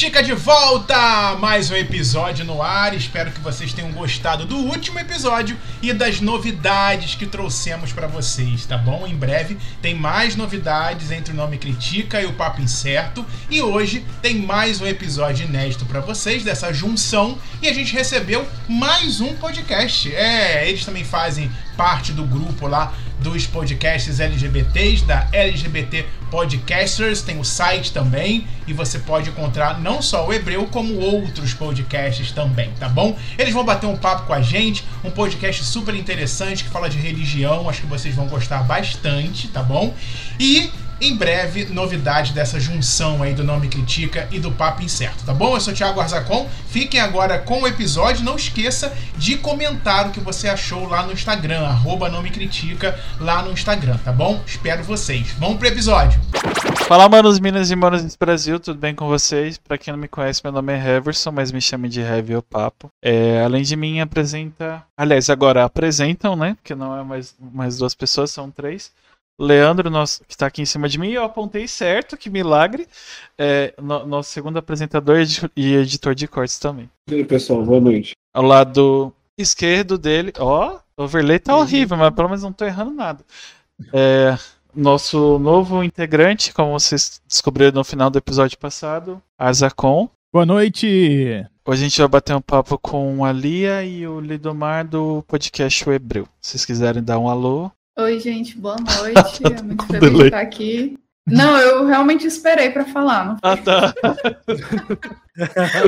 Critica de volta! Mais um episódio no ar. Espero que vocês tenham gostado do último episódio e das novidades que trouxemos para vocês, tá bom? Em breve tem mais novidades entre o Nome Critica e o Papo Incerto. E hoje tem mais um episódio inédito para vocês dessa junção. E a gente recebeu mais um podcast. É, eles também fazem parte do grupo lá dos podcasts LGBTs, da LGBT Podcasters, tem o site também, e você pode encontrar não só o Hebreu, como outros podcasts também, tá bom? Eles vão bater um papo com a gente, um podcast super interessante que fala de religião, acho que vocês vão gostar bastante, tá bom? E em breve, novidade dessa junção aí do Nome Critica e do Papo Incerto, tá bom? Eu sou o Thiago Arzacon, fiquem agora com o episódio, não esqueça de comentar o que você achou lá no Instagram, arroba Nome Critica lá no Instagram, tá bom? Espero vocês. Vamos pro episódio. Fala, manos, minas e manos do Brasil, tudo bem com vocês? Pra quem não me conhece, meu nome é Heverson, mas me chame de Heavy o Papo. É, além de mim, apresenta... Aliás, agora apresentam, né? Porque não é mais, mais duas pessoas, são três. Leandro, nosso, que está aqui em cima de mim, eu apontei certo, que milagre. É, no, nosso segundo apresentador e editor de cortes também. E aí, pessoal, boa noite. Ao lado esquerdo dele, ó, o overlay tá horrível, mas pelo menos não tô errando nada. É, nosso novo integrante, como vocês descobriram no final do episódio passado, Azacon. Boa noite! Hoje a gente vai bater um papo com a Lia e o Lidomar do podcast O Hebreu. Se vocês quiserem dar um alô. Oi, gente, boa noite. É muito feliz de estar aqui. Não, eu realmente esperei para falar. Não Ah, tá.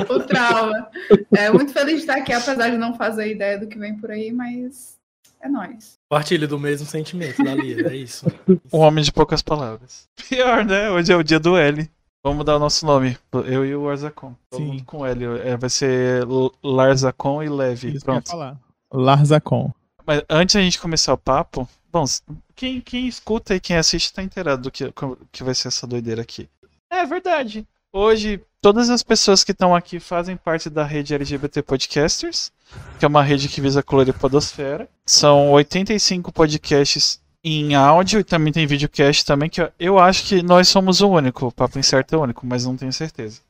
o trauma. É muito feliz de estar aqui, apesar de não fazer ideia do que vem por aí, mas é nóis. Partilha do mesmo sentimento da Lia, é isso. Um homem de poucas palavras. Pior, né? Hoje é o dia do L. Vamos mudar o nosso nome. Eu e o Arzacon. Todo Sim. mundo com L. É, vai ser Larzacon e Leve. Isso que eu ia Pronto. falar. Larzacon. Mas antes da gente começar o papo, bom, quem, quem escuta e quem assiste tá inteirado do que, que vai ser essa doideira aqui. É verdade. Hoje, todas as pessoas que estão aqui fazem parte da rede LGBT Podcasters, que é uma rede que visa colorir podosfera. São 85 podcasts em áudio e também tem videocast também, que eu- eu acho que nós somos o único, o Papo Incerto é o único, mas não tenho certeza.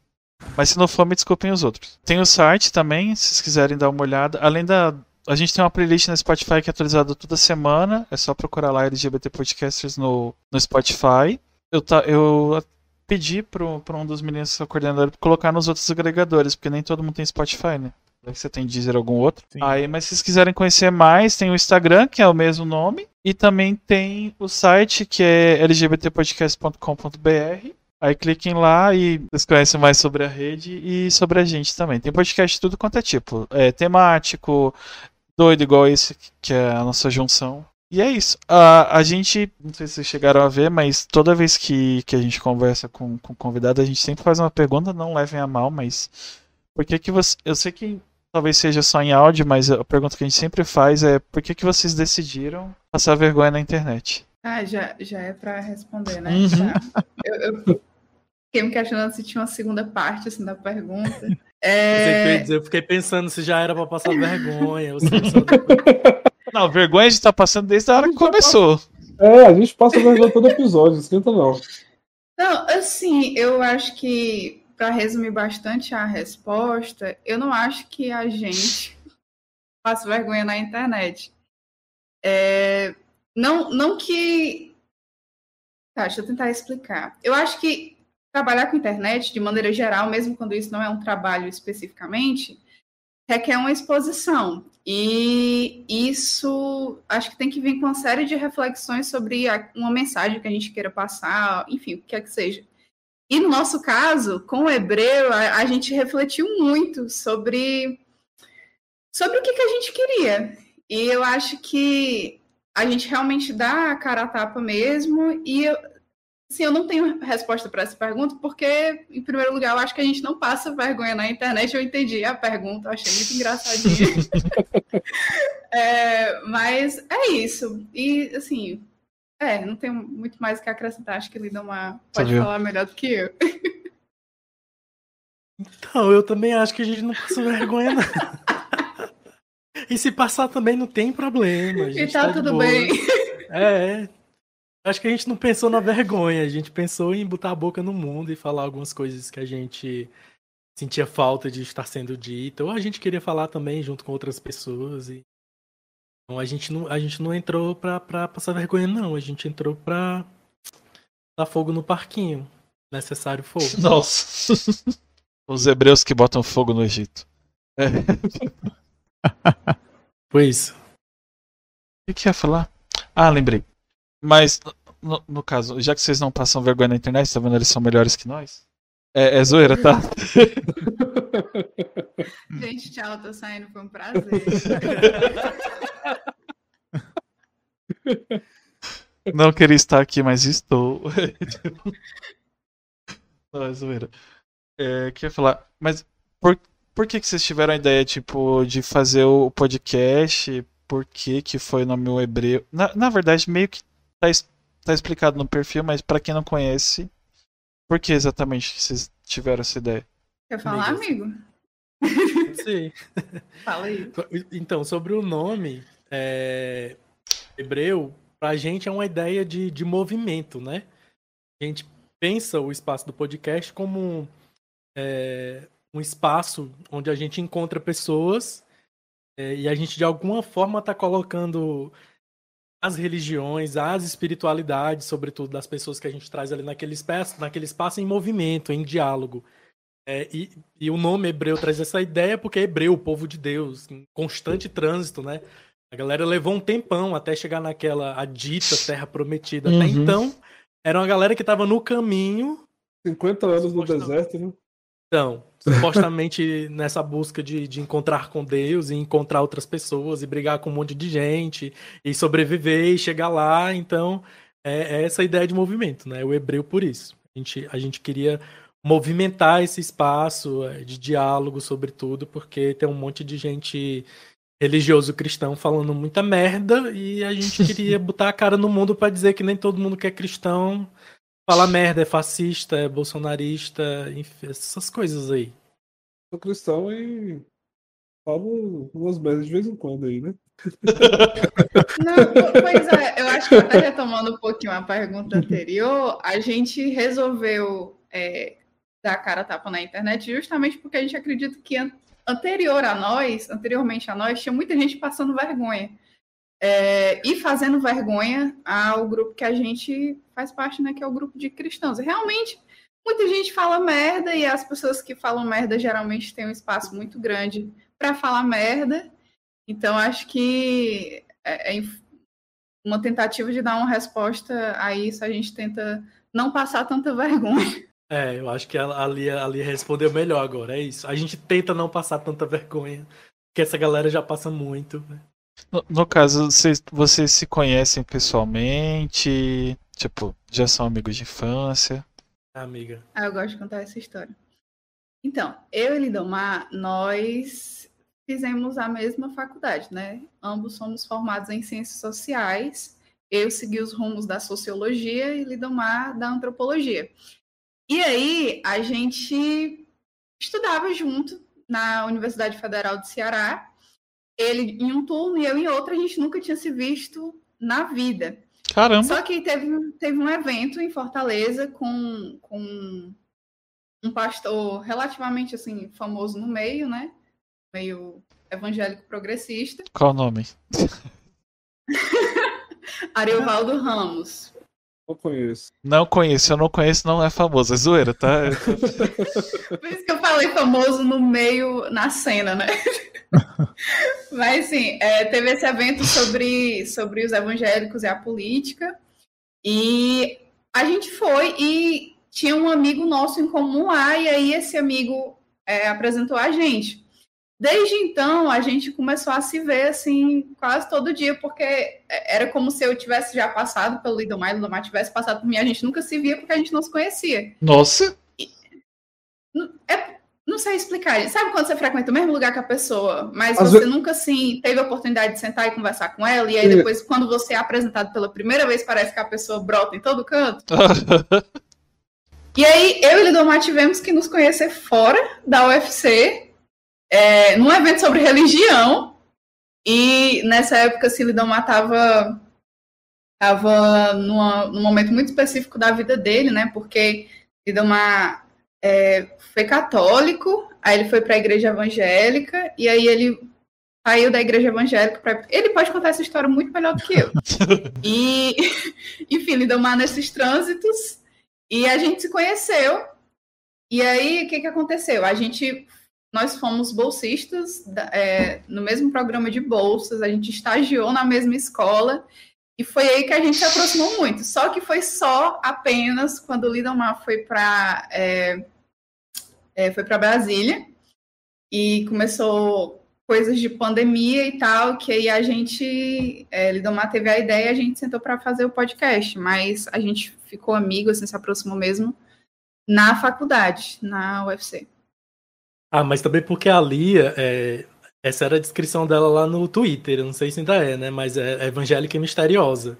Mas se não for, me desculpem os outros. Tem o site também, se vocês quiserem dar uma olhada. Além da, a gente tem uma playlist no Spotify que é atualizada toda semana. É só procurar lá LGBT Podcasters no, no Spotify. Eu, tá, eu pedi pro um dos meninos, seu coordenador, colocar nos outros agregadores, porque nem todo mundo tem Spotify, né? Vai que você tem Deezer algum outro. Sim. Aí, mas se vocês quiserem conhecer mais, tem o Instagram, que é o mesmo nome. E também tem o site, que é lgbtpodcast.com.br. Aí cliquem lá e vocês conhecem mais sobre a rede e sobre a gente também. Tem podcast de tudo quanto é tipo. É temático, doido igual esse, que é a nossa junção. E é isso. A, a gente, não sei se vocês chegaram a ver, mas toda vez que, que a gente conversa com, com convidado, a gente sempre faz uma pergunta, não levem a mal, mas por que que você. Eu sei que talvez seja só em áudio, mas a pergunta que a gente sempre faz é por que, que vocês decidiram passar vergonha na internet? Ah, já, já é para responder, né? Uhum. Já. Eu, eu fiquei me questionando se tinha uma segunda parte assim, da pergunta. É, dizer, eu fiquei pensando se já era pra passar vergonha. ou se só- Não, vergonha a gente tá passando desde a hora que começou. É, a gente passa vergonha todo episódio, esquenta não. Não, assim, eu acho que, para resumir bastante a resposta, eu não acho que a gente passa vergonha na internet. É, não, não que. Tá, deixa eu tentar explicar. Eu acho que trabalhar com internet, de maneira geral, mesmo quando isso não é um trabalho especificamente, requer uma exposição. E isso acho que tem que vir com uma série de reflexões sobre uma mensagem que a gente queira passar, enfim, o que quer que seja. E no nosso caso, com o hebreu, a, a gente refletiu muito sobre, sobre o que, que a gente queria. E eu acho que a gente realmente dá a cara a tapa mesmo. E assim, eu não tenho resposta para essa pergunta, porque, em primeiro lugar, eu acho que a gente não passa vergonha na internet. Eu entendi a pergunta, eu achei muito engraçadinha. É, mas é isso. E, assim, é, não tenho muito mais o que acrescentar. Acho que uma. Pode falar melhor do que eu. Então, eu também acho que a gente não passa vergonha, não. E se passar também não tem problema. A E tá, de tudo bem. É, é. Acho que a gente não pensou na vergonha, a gente pensou em botar a boca no mundo e falar algumas coisas que a gente sentia falta de estar sendo dita, ou a gente queria falar também junto com outras pessoas. E... Então a gente não, a gente não entrou pra, pra passar vergonha, não. A gente entrou pra dar fogo no parquinho. Necessário fogo. Nossa. Os hebreus que botam fogo no Egito. É. Foi isso. O que ia falar? Ah, lembrei. Mas, no, no caso, já que vocês não passam vergonha na internet, tá vendo? Eles são melhores que nós. É, é zoeira, tá? Gente, tchau, tô saindo, foi um prazer. Não queria estar aqui, mas estou. Não, é zoeira. É, queria falar, mas por, por que, que vocês tiveram a ideia, tipo, de fazer o podcast? Por que, que foi o nome hebreu? Na, na verdade, meio que tá, tá explicado no perfil, mas pra quem não conhece, por que exatamente que vocês tiveram essa ideia? Quer falar, amigo? Sim. Fala aí. Então, sobre o nome, é, hebreu, pra gente é uma ideia de, de movimento, né? A gente pensa o espaço do podcast como um, é, um espaço onde a gente encontra pessoas é, e a gente de alguma forma está colocando as religiões, as espiritualidades, sobretudo das pessoas que a gente traz ali naquele espaço, naquele espaço em movimento, em diálogo. É, e, e o nome hebreu traz essa ideia porque é hebreu, o povo de Deus, em constante trânsito, né? A galera levou um tempão até chegar naquela a dita terra prometida. Até Uhum. então, era uma galera que estava no caminho 50 anos no deserto, né? Então, supostamente nessa busca de, de encontrar com Deus e encontrar outras pessoas e brigar com um monte de gente e sobreviver e chegar lá. Então, é, é essa ideia de movimento, né? O hebreu por isso. A gente, a gente queria movimentar esse espaço é, de diálogo, sobretudo, porque tem um monte de gente religioso cristão falando muita merda e a gente queria botar a cara no mundo para dizer que nem todo mundo que é cristão fala merda, é fascista, é bolsonarista, enfim, essas coisas aí. Sou cristão e falo umas merdas de vez em quando aí, né? Não, po- pois é, eu acho que até retomando um pouquinho a pergunta anterior, a gente resolveu é, dar a cara a tapa na internet justamente porque a gente acredita que an- anterior a nós, anteriormente a nós, tinha muita gente passando vergonha. É, e fazendo vergonha ao grupo que a gente faz parte, né, que é o grupo de cristãos. Realmente, muita gente fala merda e as pessoas que falam merda geralmente têm um espaço muito grande para falar merda. Então, acho que é, é uma tentativa de dar uma resposta a isso, a gente tenta não passar tanta vergonha. É, eu acho que a Lia, a Lia respondeu melhor agora, é isso. A gente tenta não passar tanta vergonha, porque essa galera já passa muito. né? No, no caso, vocês, vocês se conhecem pessoalmente? Tipo, já são amigos de infância? Amiga. Ah, eu gosto de contar essa história. Então, eu e Lidomar, nós fizemos a mesma faculdade, né? Ambos somos formados em ciências sociais. Eu segui os rumos da sociologia e Lidomar da antropologia. E aí, a gente estudava junto na Universidade Federal do Ceará. Ele em um turno e eu em outro, a gente nunca tinha se visto na vida. Caramba! Só que teve, teve um evento em Fortaleza com, com um pastor relativamente assim famoso no meio, né? Meio evangélico progressista, Qual o nome? Ariovaldo Ramos. Não conheço. Não conheço, eu não conheço, não é famoso. É zoeira, tá? Por isso que eu falei famoso no meio, na cena, né? Mas sim, é, teve esse evento sobre, sobre os evangélicos e a política. E a gente foi e tinha um amigo nosso em comum lá, e aí esse amigo é, apresentou a gente. Desde então, a gente começou a se ver assim quase todo dia, porque era como se eu tivesse já passado pelo Lidomar e o Lidomar tivesse passado por mim. A gente nunca se via porque a gente não se conhecia. Nossa! É, não sei explicar. Sabe quando você frequenta o mesmo lugar que a pessoa, mas Às você nunca assim teve a oportunidade de sentar e conversar com ela, e aí depois, quando você é apresentado pela primeira vez, parece que a pessoa brota em todo canto? E aí, eu e Lidomar tivemos que nos conhecer fora da UFC, é, num evento sobre religião. E nessa época, Lidomar estava tava numa, num momento muito específico da vida dele, né? Porque Lidomar é, foi católico, aí ele foi para a igreja evangélica, e aí ele saiu da igreja evangélica para. Ele pode contar essa história muito melhor do que eu. e, enfim, Lindomar nesses trânsitos, e a gente se conheceu. E aí, o que, que aconteceu? A gente. Nós fomos bolsistas é, no mesmo programa de bolsas, a gente estagiou na mesma escola, e foi aí que a gente se aproximou muito. Só que foi só apenas quando o Lindomar foi para é, é, foi para Brasília e começou coisas de pandemia e tal, que aí a gente, é, Lidomar teve a ideia e a gente sentou para fazer o podcast, mas a gente ficou amigo, assim, se aproximou mesmo na faculdade, na UFC. Ah, mas também porque a Lia, é, essa era a descrição dela lá no Twitter, eu não sei se ainda é, né, mas é evangélica e misteriosa.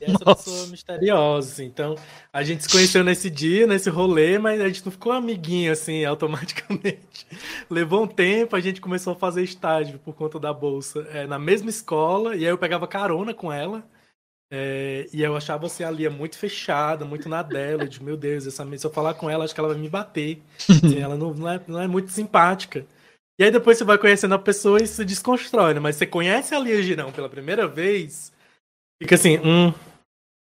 essa Nossa. pessoa misteriosa, assim. Então, a gente se conheceu nesse dia, nesse rolê, mas a gente não ficou amiguinho, assim, automaticamente. Levou um tempo, a gente começou a fazer estágio por conta da bolsa é, na mesma escola, e aí eu pegava carona com ela. É, e eu achava assim, a Lia muito fechada, muito na dela. Eu disse, meu Deus, essa, se eu falar com ela, acho que ela vai me bater. Assim, ela não, não, é, não é muito simpática. E aí depois você vai conhecendo a pessoa e se desconstrói, né? Mas você conhece a Lia Girão pela primeira vez, Fica assim, hum,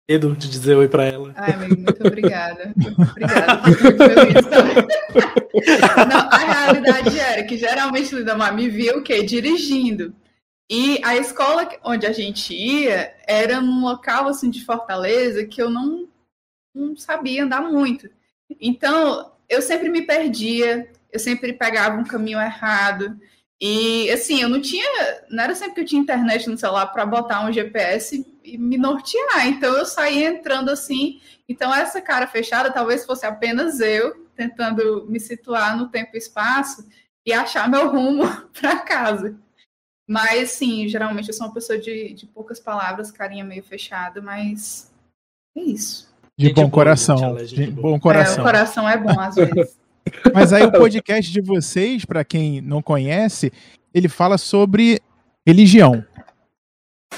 medo de dizer oi pra ela. Ai, amigo, muito obrigada. Muito obrigada. Não, a realidade era que geralmente o Lidamar me via o quê? Dirigindo. E a escola onde a gente ia era num local assim de Fortaleza que eu não, não sabia andar muito. Então, eu sempre me perdia, eu sempre pegava um caminho errado. E assim, eu não tinha, não era sempre que eu tinha internet no celular para botar um GPS e me nortear. Então eu saí entrando assim. Então essa cara fechada talvez fosse apenas eu tentando me situar no tempo e espaço e achar meu rumo para casa. Mas sim, geralmente eu sou uma pessoa de, de poucas palavras, carinha meio fechada, mas é isso. De gente bom coração. Gente, de bom coração. É, o coração é bom às vezes. Mas aí o podcast de vocês, para quem não conhece, ele fala sobre religião.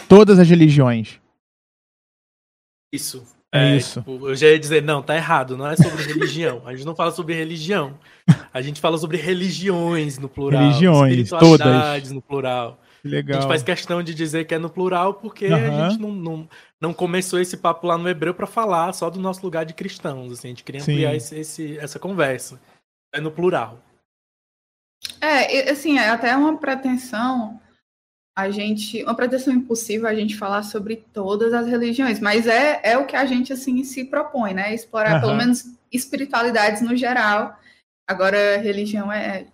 Todas as religiões. Isso. É, é isso. Tipo, eu já ia dizer, não, tá errado, não é sobre religião. A gente não fala sobre religião. A gente fala sobre religiões no plural. Religiões, todas. no plural. Legal. A gente faz questão de dizer que é no plural porque uhum. a gente não, não, não começou esse papo lá no hebreu para falar só do nosso lugar de cristãos. Assim, a gente queria ampliar esse, esse, essa conversa. É no plural. É, assim, é até uma pretensão a gente, uma pretensão impossível a gente falar sobre todas as religiões, mas é, é o que a gente assim se propõe, né? Explorar uhum. pelo menos espiritualidades no geral. Agora, religião é.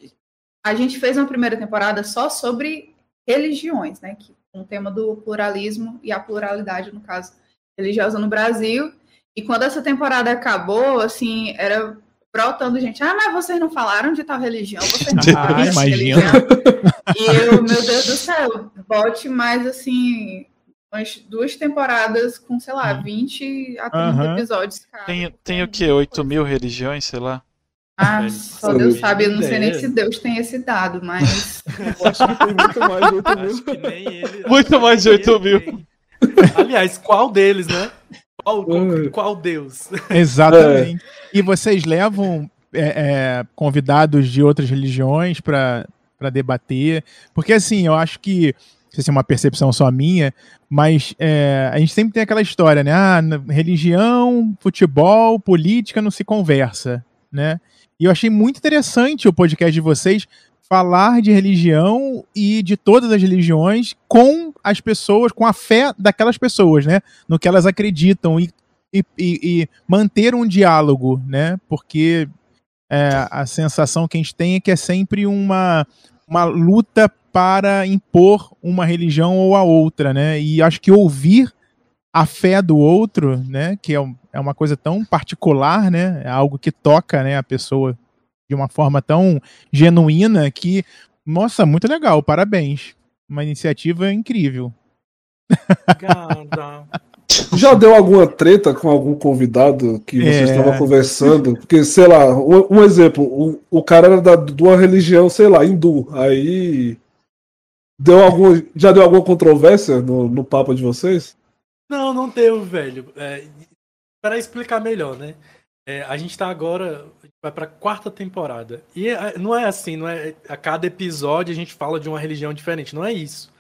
A gente fez uma primeira temporada só sobre religiões, né? Que, com o tema do pluralismo e a pluralidade, no caso, religiosa no Brasil. E quando essa temporada acabou, assim, era brotando gente. Ah, mas vocês não falaram de tal religião, vocês não falaram ah, de tal religião. E eu, meu Deus do céu, bote mais assim, umas duas temporadas com, sei lá, 20 a 30 uhum. episódios. Cara. Tem, tem o quê? 8 mil religiões, sei lá? Ah, só Deus sabe, eu não sei nem se Deus tem esse dado, mas. Eu acho que tem muito mais de 8 mil. Ele, muito mais de 8 mil. Aliás, qual deles, né? Qual, qual, qual Deus? Exatamente. É. E vocês levam é, é, convidados de outras religiões para debater? Porque, assim, eu acho que, não sei se é uma percepção só minha, mas é, a gente sempre tem aquela história, né? Ah, religião, futebol, política não se conversa, né? E eu achei muito interessante o podcast de vocês falar de religião e de todas as religiões com as pessoas, com a fé daquelas pessoas, né? No que elas acreditam e, e, e manter um diálogo, né? Porque é, a sensação que a gente tem é que é sempre uma, uma luta para impor uma religião ou a outra, né? E acho que ouvir a fé do outro, né? Que é, é uma coisa tão particular, né? É algo que toca, né? A pessoa de uma forma tão genuína que, nossa, muito legal, parabéns. Uma iniciativa incrível. Já deu alguma treta com algum convidado que você é... estava conversando? Porque, sei lá, um, um exemplo, o, o cara era da, de uma religião, sei lá, hindu. Aí. Deu algum, já deu alguma controvérsia no, no papo de vocês? Não, não deu, velho. É, para explicar melhor, né? É, a gente está agora vai pra quarta temporada. E é, não é assim, não é a cada episódio a gente fala de uma religião diferente, não é isso.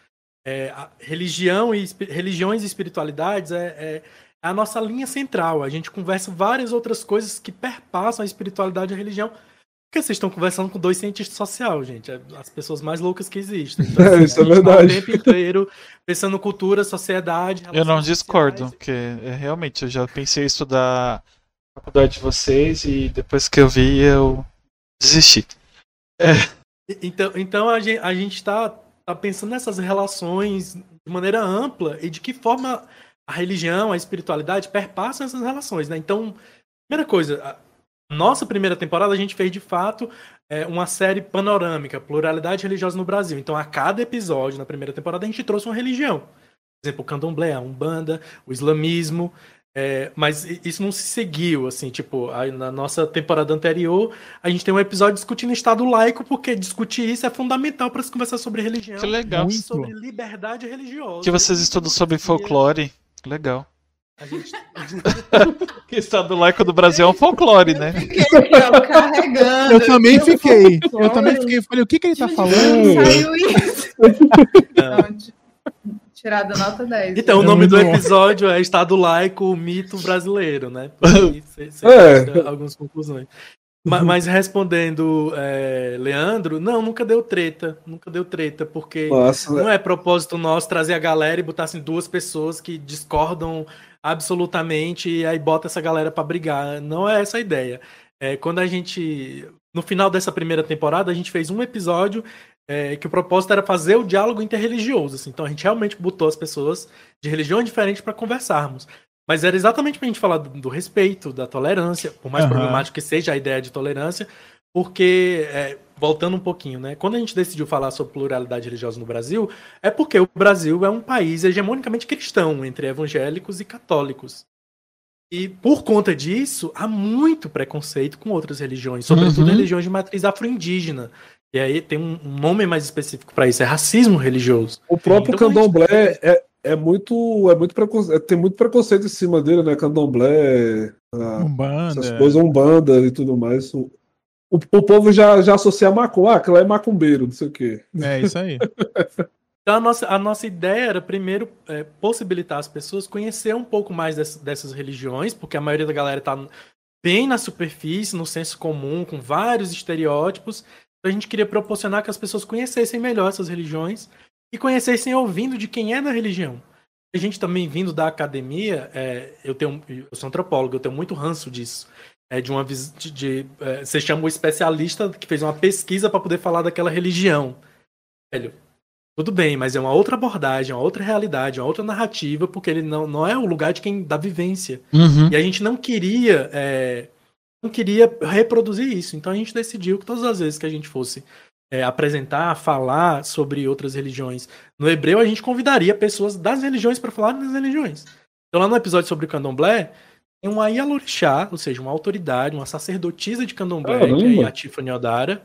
É, religião e religiões e espiritualidades é, é, a nossa linha central. A gente conversa várias outras coisas que perpassam a espiritualidade e a religião. Porque vocês estão conversando com dois cientistas sociais, gente. É as pessoas mais loucas que existem. Então, é, assim, isso é verdade. Tá o tempo inteiro pensando cultura, sociedade. Eu não discordo, porque é, realmente eu já pensei em estudar faculdade de vocês e depois que eu vi eu desisti. É. Então, então a gente a está tá pensando nessas relações de maneira ampla e de que forma a religião, a espiritualidade perpassam essas relações, né? Então, primeira coisa, nossa primeira temporada a gente fez de fato é, uma série panorâmica, pluralidade religiosa no Brasil. Então, a cada episódio na primeira temporada a gente trouxe uma religião. Por exemplo, o candomblé, a umbanda, o islamismo. É, mas isso não se seguiu, assim, tipo, aí na nossa temporada anterior, a gente tem um episódio discutindo Estado laico, porque discutir isso é fundamental para se conversar sobre religião. Que legal. Sobre liberdade religiosa. Que vocês estudam sobre folclore. Legal. A gente... que estado laico do Brasil é um folclore, né? carregando. Eu também fiquei. Eu também fiquei. Falei, o que, que ele tá falando? Saiu isso. Tirado nota 10. Então, o nome do episódio é Estado Laico, o mito brasileiro, né? Você, é. algumas conclusões. Mas, mas respondendo, é, Leandro, não, nunca deu treta. Nunca deu treta, porque Nossa, não é propósito nosso trazer a galera e botar assim, duas pessoas que discordam absolutamente e aí bota essa galera para brigar. Não é essa a ideia. É, quando a gente. No final dessa primeira temporada, a gente fez um episódio é, que o propósito era fazer o diálogo interreligioso. Assim. Então a gente realmente botou as pessoas de religiões diferentes para conversarmos. Mas era exatamente para a gente falar do, do, respeito, da tolerância, por mais uhum. problemático que seja a ideia de tolerância, porque, é, voltando um pouquinho, né? Quando a gente decidiu falar sobre pluralidade religiosa no Brasil, é porque o Brasil é um país hegemonicamente cristão, entre evangélicos e católicos. E por conta disso, há muito preconceito com outras religiões, sobretudo uhum. religiões de matriz afro-indígena. E aí tem um nome mais específico para isso, é racismo religioso. O próprio então, candomblé é, é muito. É muito preconceito, tem muito preconceito em cima dele, né? Candomblé, a, Umbanda. essas coisas, Umbanda e tudo mais. O, o, o povo já, já associa a macumba, ah, aquela é macumbeiro, não sei o quê. É isso aí. então a nossa, a nossa ideia era primeiro é, possibilitar as pessoas conhecer um pouco mais dessas, dessas religiões, porque a maioria da galera está bem na superfície, no senso comum, com vários estereótipos. Então a gente queria proporcionar que as pessoas conhecessem melhor essas religiões e conhecessem ouvindo de quem é da religião. A gente também vindo da academia, é, eu tenho, eu sou antropólogo, eu tenho muito ranço disso é, de uma de, de é, você chama o especialista que fez uma pesquisa para poder falar daquela religião. Velho, tudo bem, mas é uma outra abordagem, uma outra realidade, uma outra narrativa, porque ele não, não é o lugar de quem dá vivência. Uhum. E a gente não queria é, não queria reproduzir isso. Então a gente decidiu que todas as vezes que a gente fosse é, apresentar, falar sobre outras religiões no hebreu, a gente convidaria pessoas das religiões para falar das religiões. Então lá no episódio sobre o candomblé, tem um Ayalorixá, ou seja, uma autoridade, uma sacerdotisa de candomblé, Caramba. que é a Tiffany Odara,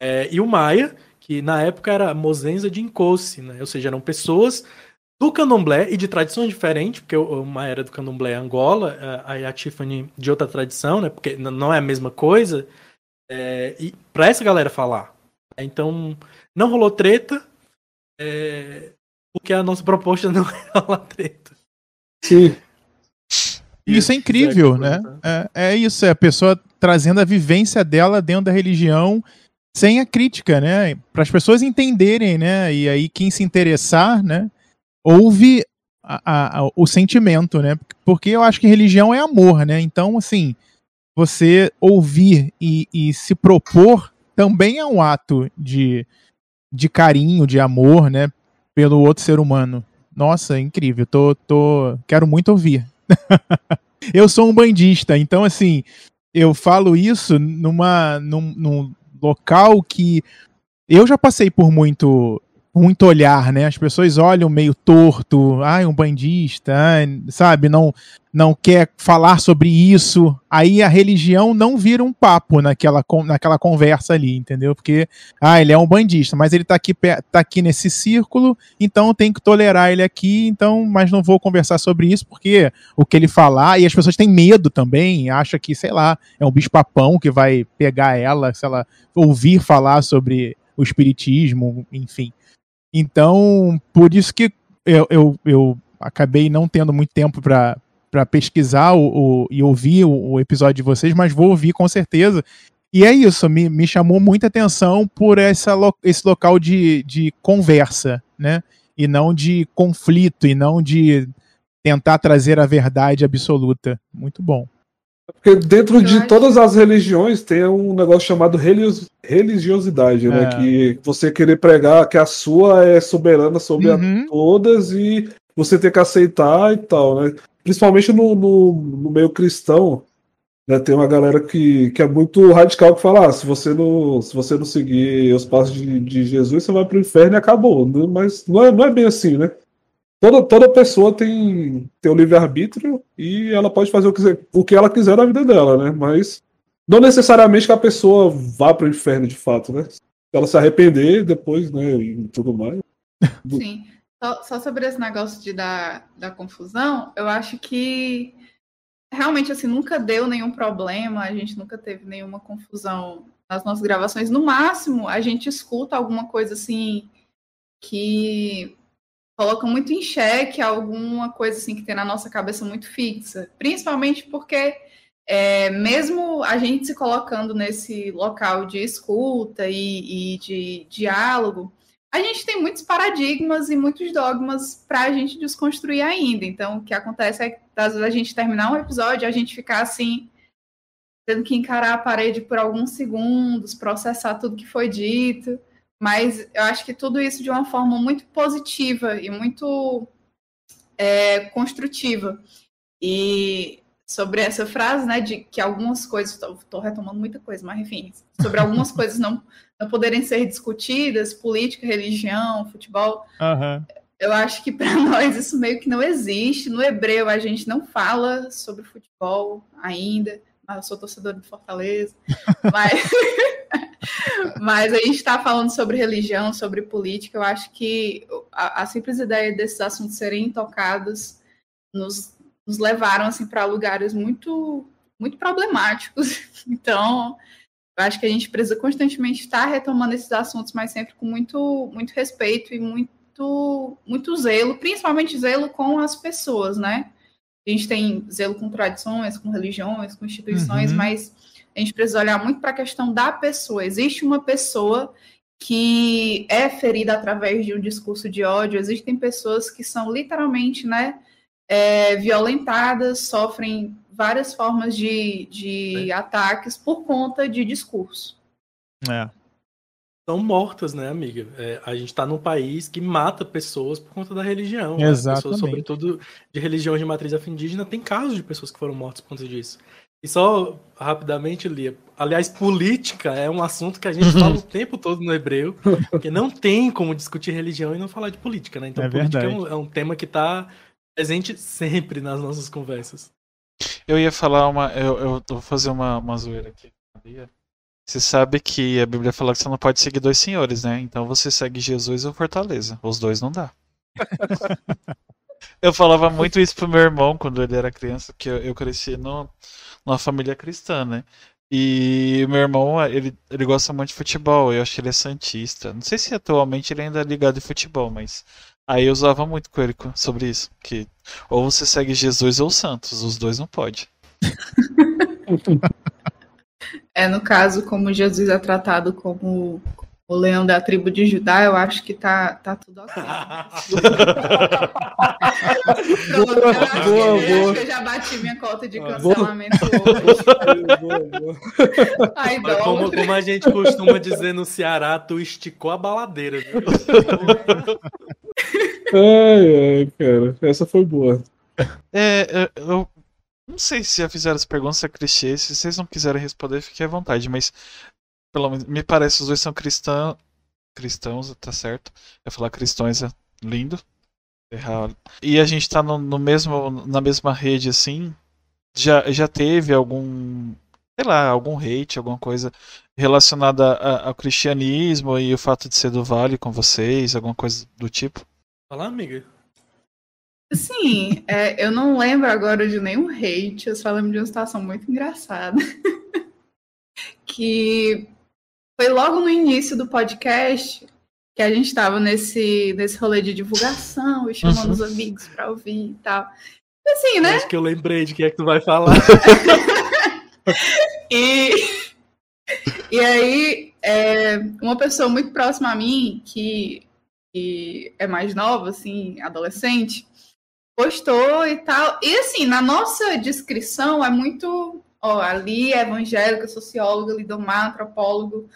é, e o Maia, que na época era Mozenza de Incosse, né? ou seja, eram pessoas do candomblé e de tradições diferentes, porque o Maia era do candomblé Angola, a, a Tiffany de outra tradição, né? porque não é a mesma coisa, é, e para essa galera falar. Então, não rolou treta, é, porque a nossa proposta não é rolar treta. Sim. Isso é incrível, né? É, é isso, é a pessoa trazendo a vivência dela dentro da religião sem a crítica, né? Para as pessoas entenderem, né? E aí quem se interessar, né? Ouve a, a, o sentimento, né? Porque eu acho que religião é amor, né? Então, assim, você ouvir e, e se propor também é um ato de, de carinho, de amor, né? Pelo outro ser humano. Nossa, é incrível. Tô, tô, quero muito ouvir. eu sou um bandista, então assim, eu falo isso numa, num, num local que eu já passei por muito muito olhar, né? As pessoas olham meio torto, ai, um bandista, sabe? Não, não quer falar sobre isso. Aí a religião não vira um papo naquela, naquela conversa ali, entendeu? Porque, ah, ele é um bandista, mas ele tá aqui, tá aqui nesse círculo, então tem que tolerar ele aqui, então, mas não vou conversar sobre isso, porque o que ele falar, e as pessoas têm medo também, acha que, sei lá, é um bicho-papão que vai pegar ela, se ela ouvir falar sobre o espiritismo, enfim. Então, por isso que eu, eu, eu acabei não tendo muito tempo para para pesquisar o, o, e ouvir o, o, episódio de vocês, mas vou ouvir com certeza. E é isso, me, me chamou muita atenção por essa, esse local de, de conversa, né? E não de conflito, e não de tentar trazer a verdade absoluta. Muito bom. Porque dentro de todas as religiões tem um negócio chamado religiosidade, né? É. Que você querer pregar que a sua é soberana sobre uhum. todas e você ter que aceitar e tal, né? Principalmente no, no, no meio cristão, né? Tem uma galera que, que é muito radical que fala: ah, se você não, se você não seguir os passos de, de Jesus, você vai pro inferno e acabou. Né? Mas não é, não é bem assim, né? Toda, toda pessoa tem, tem o livre-arbítrio e ela pode fazer o que, o que ela quiser na vida dela, né? Mas não necessariamente que a pessoa vá para o inferno de fato, né? Ela se arrepender depois, né? E tudo mais. Sim. Só, só sobre esse negócio de da, da confusão, eu acho que realmente assim nunca deu nenhum problema, a gente nunca teve nenhuma confusão nas nossas gravações. No máximo, a gente escuta alguma coisa assim que coloca muito em xeque alguma coisa assim que tem na nossa cabeça muito fixa, principalmente porque é, mesmo a gente se colocando nesse local de escuta e, e de diálogo, a gente tem muitos paradigmas e muitos dogmas para a gente desconstruir ainda. Então, o que acontece é que às vezes a gente terminar um episódio, a gente ficar assim, tendo que encarar a parede por alguns segundos, processar tudo que foi dito. Mas eu acho que tudo isso de uma forma muito positiva e muito é, construtiva. E sobre essa frase, né, de que algumas coisas, estou retomando muita coisa, mas enfim, sobre algumas coisas não, não poderem ser discutidas, política, religião, futebol, uhum. eu acho que para nós isso meio que não existe. No hebreu a gente não fala sobre futebol ainda, mas eu sou torcedor de Fortaleza, mas Mas a gente está falando sobre religião, sobre política. Eu acho que a, a simples ideia desses assuntos serem tocados nos, nos levaram assim para lugares muito muito problemáticos. Então, eu acho que a gente precisa constantemente estar retomando esses assuntos, mas sempre com muito muito respeito e muito muito zelo, principalmente zelo com as pessoas, né? A gente tem zelo com tradições, com religiões, com instituições, uhum. mas a gente precisa olhar muito para a questão da pessoa. Existe uma pessoa que é ferida através de um discurso de ódio, existem pessoas que são literalmente né, é, violentadas, sofrem várias formas de, de é. ataques por conta de discurso. É. São mortas, né, amiga? É, a gente está num país que mata pessoas por conta da religião. Exatamente. Né? Pessoas, sobretudo de religiões de matriz afro-indígena, tem casos de pessoas que foram mortas por conta disso. E só rapidamente, Lia. Aliás, política é um assunto que a gente fala o tempo todo no hebreu, porque não tem como discutir religião e não falar de política, né? Então, é política é um, é um, tema que está presente sempre nas nossas conversas. Eu ia falar uma. Eu, eu vou fazer uma, uma zoeira aqui. Você sabe que a Bíblia fala que você não pode seguir dois senhores, né? Então você segue Jesus ou Fortaleza. Os dois não dá. eu falava muito isso pro meu irmão quando ele era criança, que eu, eu cresci no numa família cristã, né? E meu irmão, ele, ele gosta muito de futebol, eu acho que ele é santista. Não sei se atualmente ele ainda é ligado em futebol, mas aí eu usava muito com ele sobre isso, que ou você segue Jesus ou Santos, os dois não pode. é, no caso, como Jesus é tratado como o leão da tribo de Judá, eu acho que tá, tá tudo ok. Pronto, boa, eu, boa, que, boa. eu já bati minha cota de cancelamento hoje. Ai, Mas como, como, a gente costuma dizer no Ceará, tu esticou a baladeira. Viu? ai, ai, cara, essa foi boa. É, eu não sei se já fizeram essa pergunta, se é clichê. Se vocês não quiserem responder, fiquem à vontade. Mas pelo menos me parece, os dois são cristãos. cristãos, tá certo. Eu falar cristãos é lindo. Errado. E a gente tá no, no, mesmo, na mesma rede assim. Já, já teve algum, sei lá, algum hate, alguma coisa relacionada a, ao cristianismo e o fato de ser do Vale com vocês, alguma coisa do tipo? Fala, amiga. Sim, é, eu não lembro agora de nenhum hate, eu só lembro de uma situação muito engraçada. que foi logo no início do podcast que a gente estava nesse, nesse rolê de divulgação e chamando uhum. os amigos para ouvir e tal. Assim, né? Acho que eu lembrei de quem é que tu vai falar. e, e aí, é, uma pessoa muito próxima a mim, que, que é mais nova, assim, adolescente, postou e tal. E assim, na nossa descrição é muito. Ó, ali é evangélica, socióloga, lidomar, antropólogo,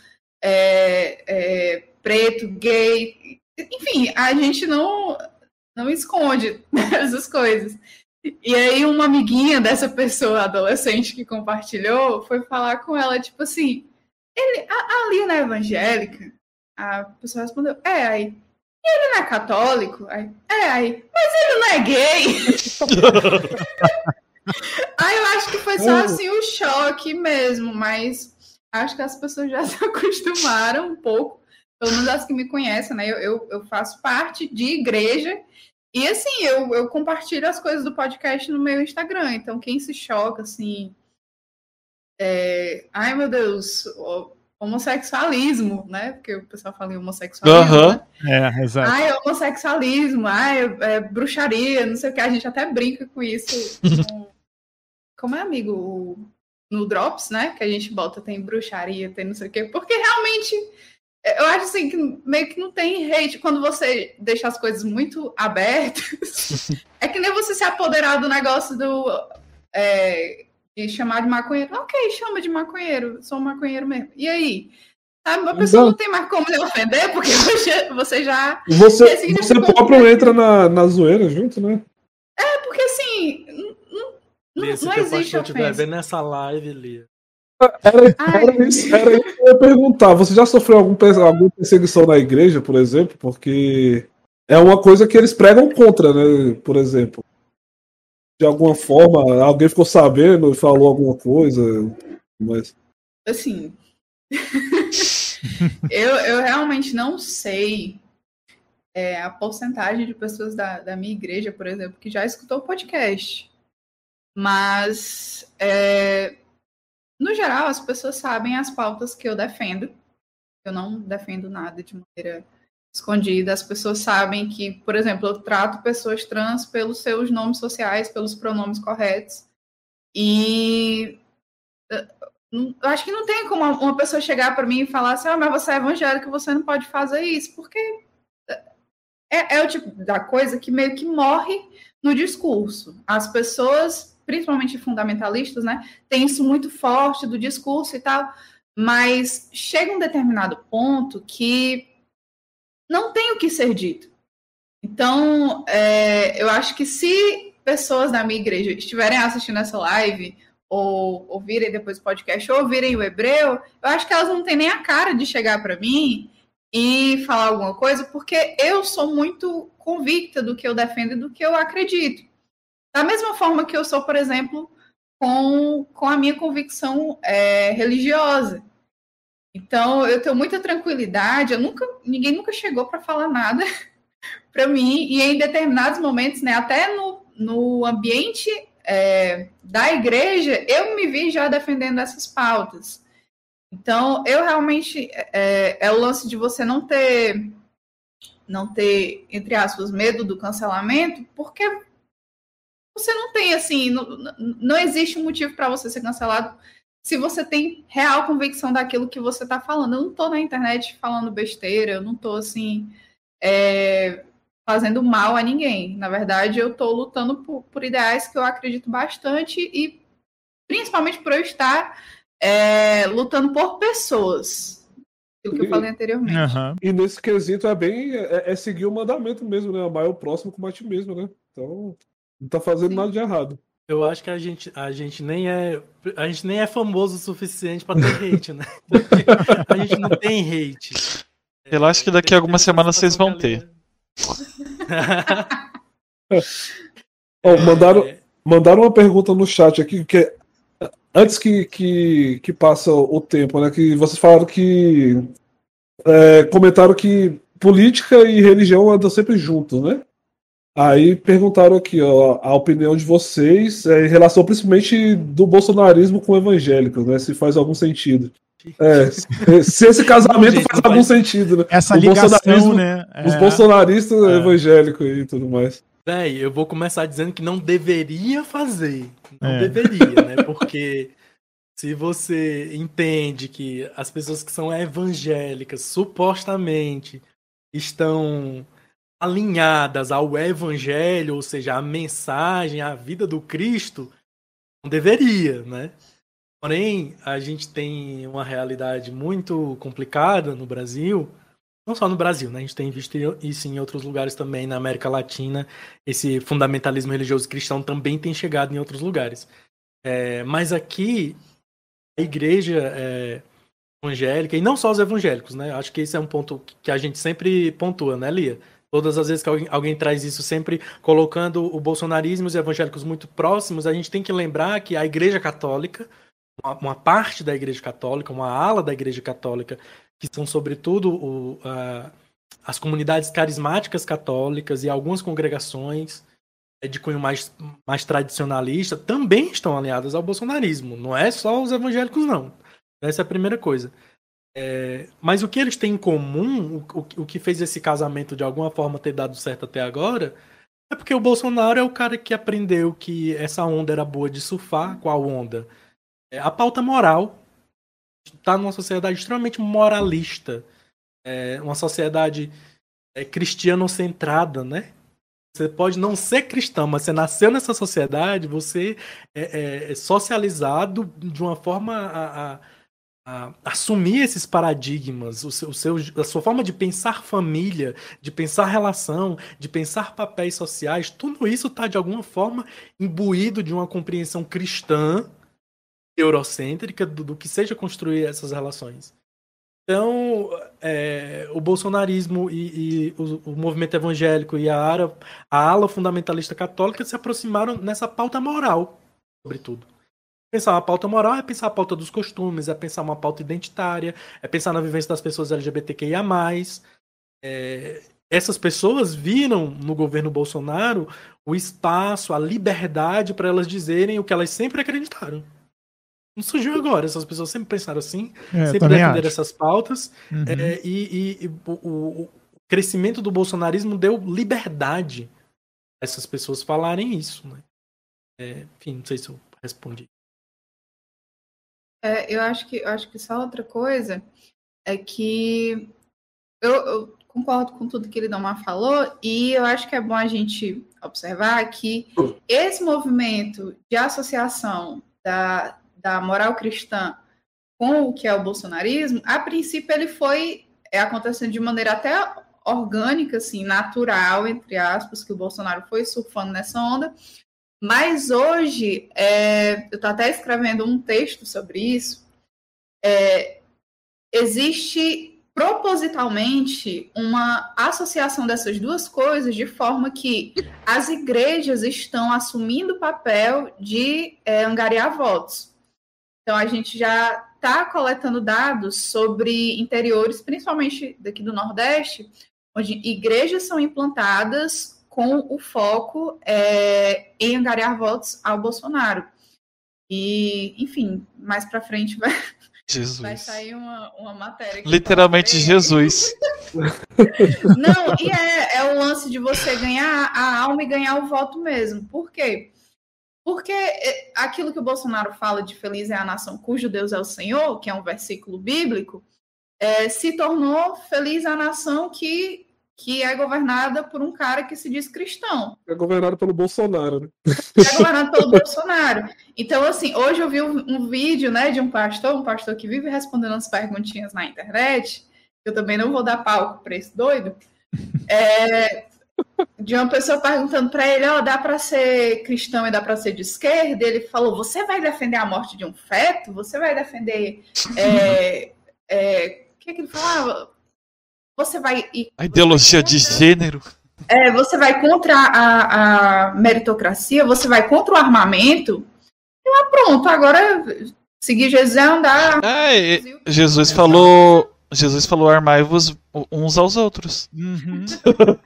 é, é, preto, gay. Enfim, a gente não, não esconde essas coisas. E aí, uma amiguinha dessa pessoa adolescente que compartilhou foi falar com ela, tipo assim, ele, a, ali na evangélica, a pessoa respondeu, é, aí, ele não é católico? Aí, é, aí, mas ele não é gay? aí eu acho que foi só assim o um choque mesmo, mas acho que as pessoas já se acostumaram um pouco, pelo menos as que me conhecem, né? Eu, eu, eu faço parte de igreja e assim, eu, eu compartilho as coisas do podcast no meu Instagram, então quem se choca, assim. É... Ai meu Deus, homossexualismo, né? Porque o pessoal fala em homossexualismo. Uhum. Né? É, exato. Ai, homossexualismo, ai, é, bruxaria, não sei o que. A gente até brinca com isso. com... Como é, amigo? No Drops, né? Que a gente bota, tem bruxaria, tem não sei o quê. Porque realmente, eu acho assim, que meio que não tem hate. Quando você deixa as coisas muito abertas, é que nem você se apoderar do negócio do. É, de chamar de maconheiro. Ok, chama de maconheiro, sou um maconheiro mesmo. E aí? Sabe, a pessoa então, não tem mais como lhe ofender, porque você, você já. Você, você próprio entra na, na zoeira junto, né? É, porque assim. Não, não, existe. Vendo nessa live, Lia. Era, era, isso, era isso que eu ia perguntar. Você já sofreu algum, alguma perseguição na igreja, por exemplo? Porque é uma coisa que eles pregam contra, né? Por exemplo de alguma forma, alguém ficou sabendo e falou alguma coisa, mas... Assim, eu, eu realmente não sei é, a porcentagem de pessoas da, da minha igreja, por exemplo, que já escutou o podcast. Mas, é, no geral, as pessoas sabem as pautas que eu defendo. Eu não defendo nada de maneira escondida. As pessoas sabem que, por exemplo, eu trato pessoas trans pelos seus nomes sociais, pelos pronomes corretos. E eh, eu acho que não tem como uma pessoa chegar para mim e falar assim: ah, mas você é evangélico, você não pode fazer isso, porque é, é o tipo da coisa que meio que morre no discurso. As pessoas, principalmente fundamentalistas, né, têm isso muito forte do discurso e tal, mas chega um determinado ponto que não tem o que ser dito. Então, é, eu acho que se pessoas da minha igreja estiverem assistindo essa live, ou ouvirem depois o podcast, ou ouvirem o hebreu, eu acho que elas não têm nem a cara de chegar para mim e falar alguma coisa, porque eu sou muito convicta do que eu defendo e do que eu acredito. Da mesma forma que eu sou, por exemplo, com, com a minha convicção é, religiosa. Então, eu tenho muita tranquilidade. Eu nunca, ninguém nunca chegou para falar nada para mim. E em determinados momentos, né, até no, no ambiente é, da igreja, eu me vi já defendendo essas pautas. Então, eu realmente é, é o lance de você não ter, não ter, entre aspas, medo do cancelamento, porque você não tem assim, não, não existe um motivo para você ser cancelado se você tem real convicção daquilo que você está falando. Eu não estou na internet falando besteira, eu não estou assim é, fazendo mal a ninguém. Na verdade, eu estou lutando por, por, ideais que eu acredito bastante e principalmente por eu estar é, lutando por pessoas. Aquilo que eu falei anteriormente. Uhum. E nesse quesito é bem é, é, seguir o mandamento mesmo, né? Amar o próximo como a ti mesmo, né? Então, não está fazendo Sim. nada de errado. Eu acho que a gente, a gente nem é a gente nem é famoso o suficiente para ter hate, né? a gente não tem hate. Eu acho que daqui a algumas semanas vocês vão ter. oh, mandaram, mandaram uma pergunta no chat aqui, que antes que, que, que passa o tempo, né? Que vocês falaram que. É, comentaram que política e religião andam sempre juntos, né? Aí perguntaram aqui, ó, a opinião de vocês é, em relação principalmente do bolsonarismo com o evangélico, né? Se faz algum sentido. É, se esse casamento faz algum sentido, né? Essa ligação, né? É. Os bolsonaristas é. evangélicos e tudo mais. Véi, eu vou começar dizendo que não deveria fazer. Não é. deveria, né? Porque se você entende que as pessoas que são evangélicas supostamente estão alinhadas ao evangelho, ou seja, a mensagem, a vida do Cristo, não deveria, né? Porém, a gente tem uma realidade muito complicada no Brasil, não só no Brasil, né? A gente tem visto isso em outros lugares também, na América Latina. Esse fundamentalismo religioso cristão também tem chegado em outros lugares. É, mas aqui, a igreja é, evangélica, e não só os evangélicos, né? Acho que esse é um ponto que a gente sempre pontua, né, Lia? Todas as vezes que alguém, alguém, traz isso, sempre colocando o bolsonarismo e os evangélicos muito próximos, a gente tem que lembrar que a Igreja Católica, uma, uma parte da Igreja Católica, uma ala da Igreja Católica, que são sobretudo o, a, as comunidades carismáticas católicas e algumas congregações é, de cunho mais, mais tradicionalista, também estão alinhadas ao bolsonarismo. Não é só os evangélicos, não. Essa é a primeira coisa. É, mas o que eles têm em comum, o, o, o, que fez esse casamento de alguma forma ter dado certo até agora, é porque o Bolsonaro é o cara que aprendeu que essa onda era boa de surfar. Qual onda? É, a pauta moral está numa sociedade extremamente moralista, é, uma sociedade é, cristiano-centrada, né? Você pode não ser cristão, mas você nasceu nessa sociedade, você é, é, é socializado de uma forma a, a assumir esses paradigmas, o seu, o seu, a sua forma de pensar família, de pensar relação, de pensar papéis sociais, tudo isso está de alguma forma imbuído de uma compreensão cristã, eurocêntrica, do, do que seja construir essas relações. Então, é, o bolsonarismo e, e o, o, movimento evangélico e a, a ala fundamentalista católica se aproximaram nessa pauta moral, sobretudo. Pensar uma pauta moral é pensar a pauta dos costumes, é pensar uma pauta identitária, é pensar na vivência das pessoas LGBTQIA. É, essas pessoas viram no governo Bolsonaro o espaço, a liberdade para elas dizerem o que elas sempre acreditaram. Não surgiu agora, essas pessoas sempre pensaram assim, é, sempre defenderam essas pautas, uhum. é, e, e, e o, o, crescimento do bolsonarismo deu liberdade a essas pessoas falarem isso. Né? É, enfim, não sei se eu respondi. É, eu acho que eu acho que só outra coisa é que eu, eu concordo com tudo que ele Lidomar falou e eu acho que é bom a gente observar que esse movimento de associação da, da moral cristã com o que é o bolsonarismo, a princípio ele foi é, acontecendo de maneira até orgânica, assim, natural, entre aspas, que o Bolsonaro foi surfando nessa onda, mas hoje, é, eu estou até escrevendo um texto sobre isso, é, existe propositalmente uma associação dessas duas coisas de forma que as igrejas estão assumindo o papel de é, angariar votos. Então, a gente já está coletando dados sobre interiores, principalmente daqui do Nordeste, onde igrejas são implantadas com o foco é, em angariar votos ao Bolsonaro. E, enfim, mais para frente vai, Jesus. vai sair uma, uma matéria. Literalmente Jesus. Não, e é, é o lance de você ganhar a alma e ganhar o voto mesmo. Por quê? Porque é, aquilo que o Bolsonaro fala de feliz é a nação cujo Deus é o Senhor, que é um versículo bíblico, é, se tornou feliz a nação que que é governada por um cara que se diz cristão. É governado pelo Bolsonaro, né? É governado pelo Bolsonaro. Então, assim, hoje eu vi um, um, vídeo, né, de um pastor, um pastor que vive respondendo as perguntinhas na internet, eu também não vou dar palco para esse doido, é, de uma pessoa perguntando para ele, ó, oh, dá para ser cristão e dá para ser de esquerda? Ele falou, você vai defender a morte de um feto? Você vai defender... É, é, o que, é que ele falava? Você vai. A ideologia de gênero. É, você vai contra a, a meritocracia, você vai contra o armamento. E lá pronto, agora seguir Jesus é andar. É, Jesus falou. Jesus falou: armai-vos uns aos outros. Uhum.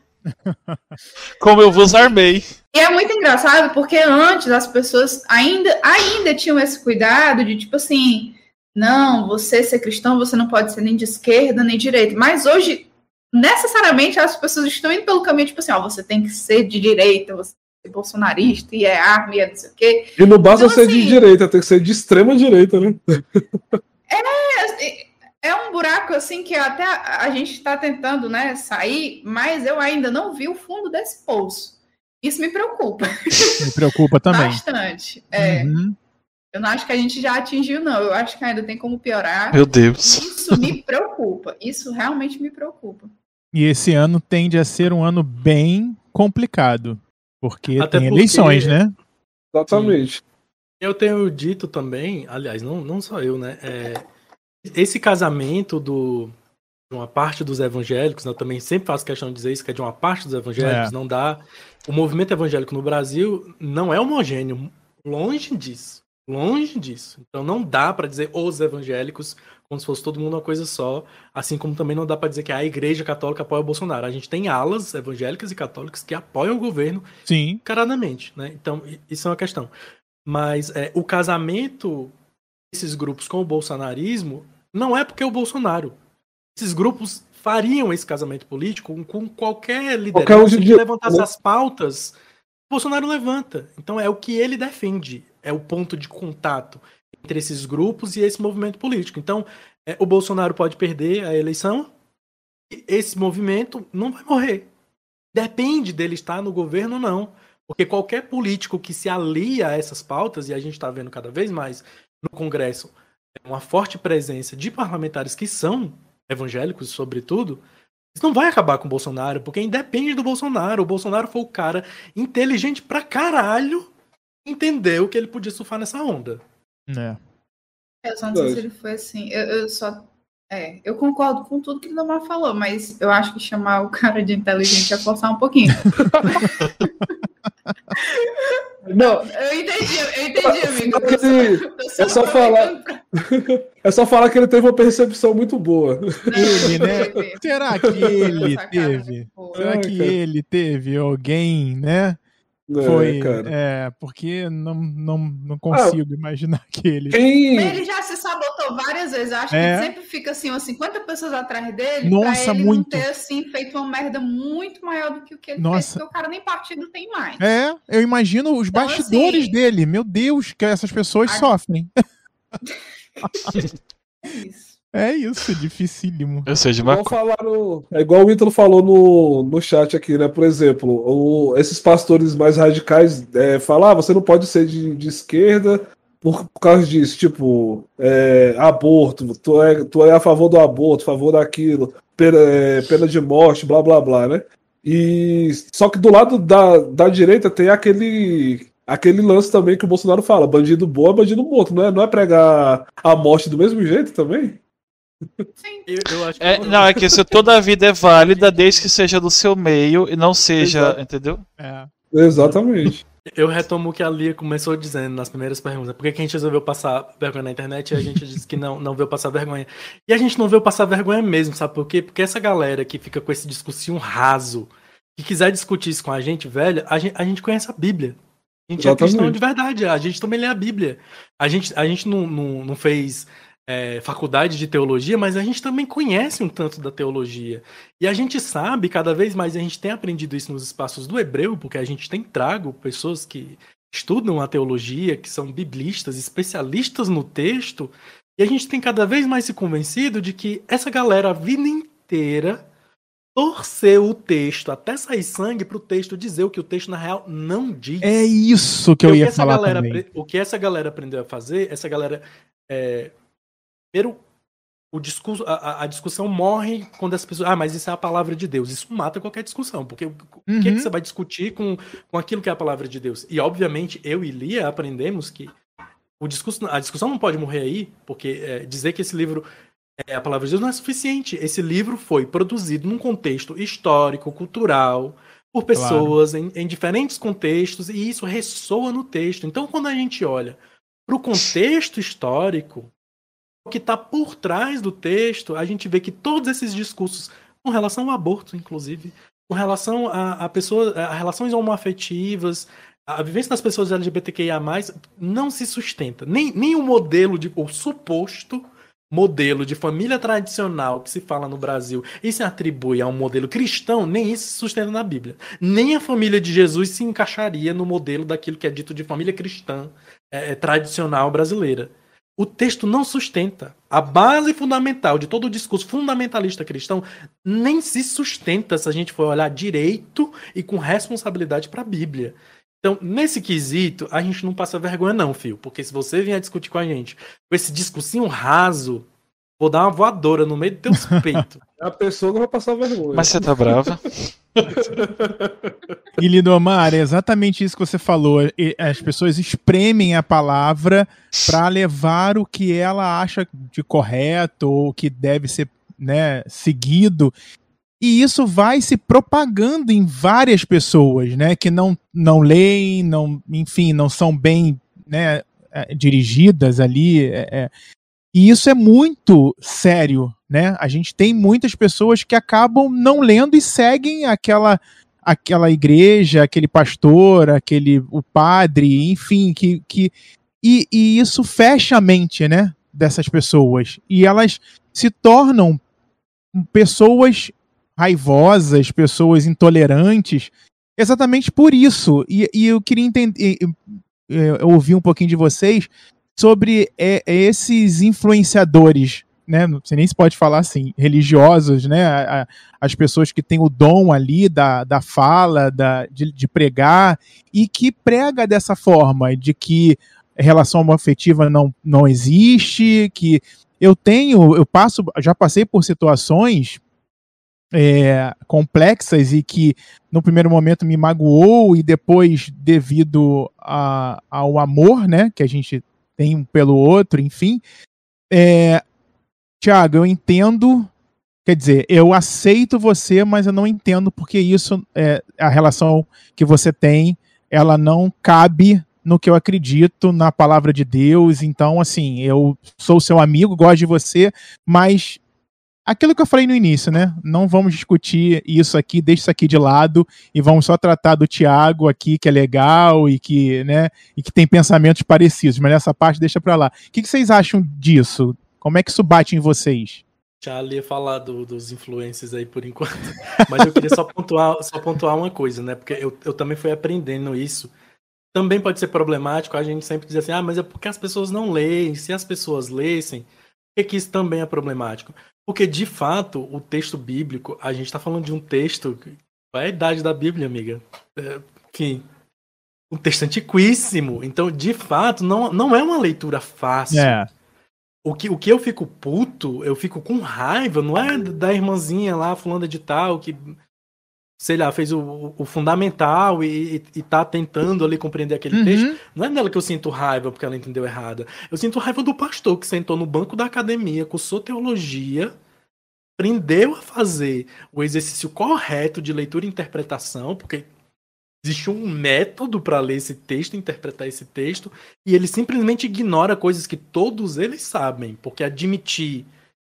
Como eu vos armei. E é muito engraçado porque antes as pessoas ainda, ainda tinham esse cuidado de tipo assim, não, você ser cristão, você não pode ser nem de esquerda nem de direita. Mas hoje, necessariamente, as pessoas estão indo pelo caminho, tipo assim, ó, você tem que ser de direita, você tem que ser bolsonarista, e é arma, e é não sei o quê. E não basta então, ser assim, de direita, tem que ser de extrema direita, né? É, é um buraco assim que até a, a gente está tentando né, sair, mas eu ainda não vi o fundo desse poço. Isso me preocupa. Me preocupa também. Bastante. É. Uhum. Eu não acho que a gente já atingiu, não. Eu acho que ainda tem como piorar. Meu Deus. Isso me preocupa. Isso realmente me preocupa. E esse ano tende a ser um ano bem complicado. Porque Até tem porque... eleições, né? Exatamente. Eu tenho dito também, aliás, não, não só eu, né? É, esse casamento do, de uma parte dos evangélicos, né, eu também sempre faço questão de dizer isso, que é de uma parte dos evangélicos, é. não dá. O movimento evangélico no Brasil não é homogêneo, longe disso. Longe disso. Então não dá para dizer os evangélicos como se fosse todo mundo uma coisa só, assim como também não dá para dizer que a Igreja Católica apoia o Bolsonaro. A gente tem alas evangélicas e católicas que apoiam o governo Sim. caradamente, né? Então isso é uma questão. Mas é, o casamento desses grupos com o bolsonarismo não é porque é o Bolsonaro. Esses grupos fariam esse casamento político com, qualquer liderança qualquer que levantasse as pautas. O Bolsonaro levanta. Então é o que ele defende é o ponto de contato entre esses grupos e esse movimento político. Então, é, o Bolsonaro pode perder a eleição, esse movimento não vai morrer. Depende dele estar no governo ou não. Porque qualquer político que se alia a essas pautas, e a gente está vendo cada vez mais no Congresso uma forte presença de parlamentares que são evangélicos, sobretudo, isso não vai acabar com o Bolsonaro, porque independe do Bolsonaro. O Bolsonaro foi o cara inteligente pra caralho entendeu que ele podia surfar nessa onda. É. Eu só não sei se ele foi assim. Eu, eu só. É, eu concordo com tudo que o Lamar falou, mas eu acho que chamar o cara de inteligente é forçar um pouquinho. Não, eu entendi, eu entendi, amigo. Ele, é só falar. É só falar que ele teve uma percepção muito boa. Ele, né? Será que ele teve? Será que ele teve alguém, né? É, Foi, cara. é, porque não, não, não ah, consigo ah, imaginar que ele. Quem... Ele já se sabotou várias vezes. Eu acho é. que sempre fica assim, umas 50 pessoas atrás dele. Nossa, pra ele muito. não ter assim, feito uma merda muito maior do que o que ele Nossa. fez, porque o cara nem partido tem mais. É, eu imagino os então, bastidores assim, dele. Meu Deus, que essas pessoas a... sofrem. é isso. É isso, dificílimo. Eu sei de uma falaram, É igual o Ítalo falou no, no chat aqui, né? Por exemplo, o, esses pastores mais radicais é, falam: ah, você não pode ser de, de esquerda por, por causa disso, tipo, é, aborto, tu é, tu é a favor do aborto, a favor daquilo, pena, é, pena de morte, blá blá blá, né? E só que do lado da, da direita tem aquele aquele lance também que o Bolsonaro fala, bandido bom é bandido morto, não é, não é pregar a morte do mesmo jeito também? Sim. Eu, eu acho é, não, é que isso toda a vida é válida desde que seja do seu meio e não seja, Exato. entendeu? É. Exatamente. Eu retomo o que a Lia começou dizendo nas primeiras perguntas. Por que, que a gente resolveu passar vergonha na internet e a gente disse que não, não veio passar vergonha? E a gente não veio passar vergonha mesmo, sabe por quê? Porque essa galera que fica com esse discursinho raso, que quiser discutir isso com a gente, velho, a gente, a gente conhece a Bíblia. A gente Exatamente. é cristão de verdade, a gente também lê a Bíblia. A gente, a gente não, não, não fez é, faculdade de teologia, mas a gente também conhece um tanto da teologia. E a gente sabe, cada vez mais, a gente tem aprendido isso nos espaços do hebreu, porque a gente tem trago pessoas que estudam a teologia, que são biblistas, especialistas no texto, e a gente tem cada vez mais se convencido de que essa galera a vida inteira torceu o texto até sair sangue para o texto dizer o que o texto na real não diz. É isso que eu ia falar galera, também. O que essa galera aprendeu a fazer, essa galera é, Primeiro, o discurso, a, a, discussão morre quando as pessoas. Ah, mas isso é a palavra de Deus. Isso mata qualquer discussão. Porque o uhum. que, é que você vai discutir com, com aquilo que é a palavra de Deus? E, obviamente, eu e Lia aprendemos que o discurso, a discussão não pode morrer aí, porque é, dizer que esse livro é, a palavra de Deus não é suficiente. Esse livro foi produzido num contexto histórico, cultural, por pessoas claro. em, em, diferentes contextos, e isso ressoa no texto. Então, quando a gente olha para o contexto histórico, o que está por trás do texto, a gente vê que todos esses discursos, com relação ao aborto, inclusive, com relação a, a a relações homoafetivas, a vivência das pessoas LGBTQIA+, não se sustenta. Nem, nem o modelo, de, o suposto modelo de família tradicional que se fala no Brasil e se atribui a um modelo cristão, nem isso se sustenta na Bíblia. Nem a família de Jesus se encaixaria no modelo daquilo que é dito de família cristã é tradicional brasileira. O texto não sustenta. A base fundamental de todo o discurso fundamentalista cristão nem se sustenta se a gente for olhar direito e com responsabilidade para a Bíblia. Então, nesse quesito, a gente não passa vergonha, não, filho. Porque se você vier discutir com a gente com esse discursinho raso, vou dar uma voadora no meio do teu peito. A pessoa não vai passar vergonha. Mas você tá brava? e Lindomar, é exatamente isso que você falou. As pessoas espremem a palavra para levar o que ela acha de correto ou que deve ser né, seguido e isso vai se propagando em várias pessoas, né, que não, não leem, não, enfim, não são bem né, é, dirigidas ali. É, é. E isso é muito sério, né? A gente tem muitas pessoas que acabam não lendo e seguem aquela aquela igreja, aquele pastor, aquele o padre, enfim, que, que e, e isso fecha a mente, né, dessas pessoas e elas se tornam pessoas raivosas, pessoas intolerantes, exatamente por isso. E, e eu queria entender, eu ouvir um pouquinho de vocês sobre é, esses influenciadores, né? Sei nem se pode falar assim, religiosos, né? A, a, as pessoas que têm o dom ali da, da fala, da, de, de pregar, e que prega dessa forma, de que relação afetiva não, não existe, que eu tenho, eu passo, já passei por situações é, complexas e que no primeiro momento me magoou e depois devido a, ao amor, né, que a gente tem um pelo outro, enfim. É, Tiago, eu entendo, quer dizer, eu aceito você, mas eu não entendo porque isso, é, a relação que você tem, ela não cabe no que eu acredito na palavra de Deus. Então, assim, eu sou seu amigo, gosto de você, mas aquilo que eu falei no início, né? Não vamos discutir isso aqui, deixa isso aqui de lado e vamos só tratar do Tiago aqui, que é legal e que, né, e que tem pensamentos parecidos, mas essa parte deixa para lá. O que, que, vocês acham disso? Como é que isso bate em vocês? Já ia falar do, dos influencers aí por enquanto, mas eu queria só pontuar, só pontuar uma coisa, né? Porque eu, eu também fui aprendendo isso. Também pode ser problemático, a gente sempre diz assim, ah, mas é porque as pessoas não leem. Se as pessoas lessem, por que isso também é problemático? Porque, de fato, o texto bíblico, a gente está falando de um texto. Qual é a idade da Bíblia, amiga? É, enfim, um texto antiquíssimo. Então, de fato, não, não é uma leitura fácil. É. O que, o que eu fico puto, eu fico com raiva, não é da irmãzinha lá, fulana de tal, que sei lá, fez o, o fundamental e, e, tá tentando ali compreender aquele uhum. texto, não é dela que eu sinto raiva porque ela entendeu errado. Eu sinto raiva do pastor que sentou no banco da academia, cursou teologia, aprendeu a fazer o exercício correto de leitura e interpretação, porque existe um método para ler esse texto, interpretar esse texto, e ele simplesmente ignora coisas que todos eles sabem, porque admitir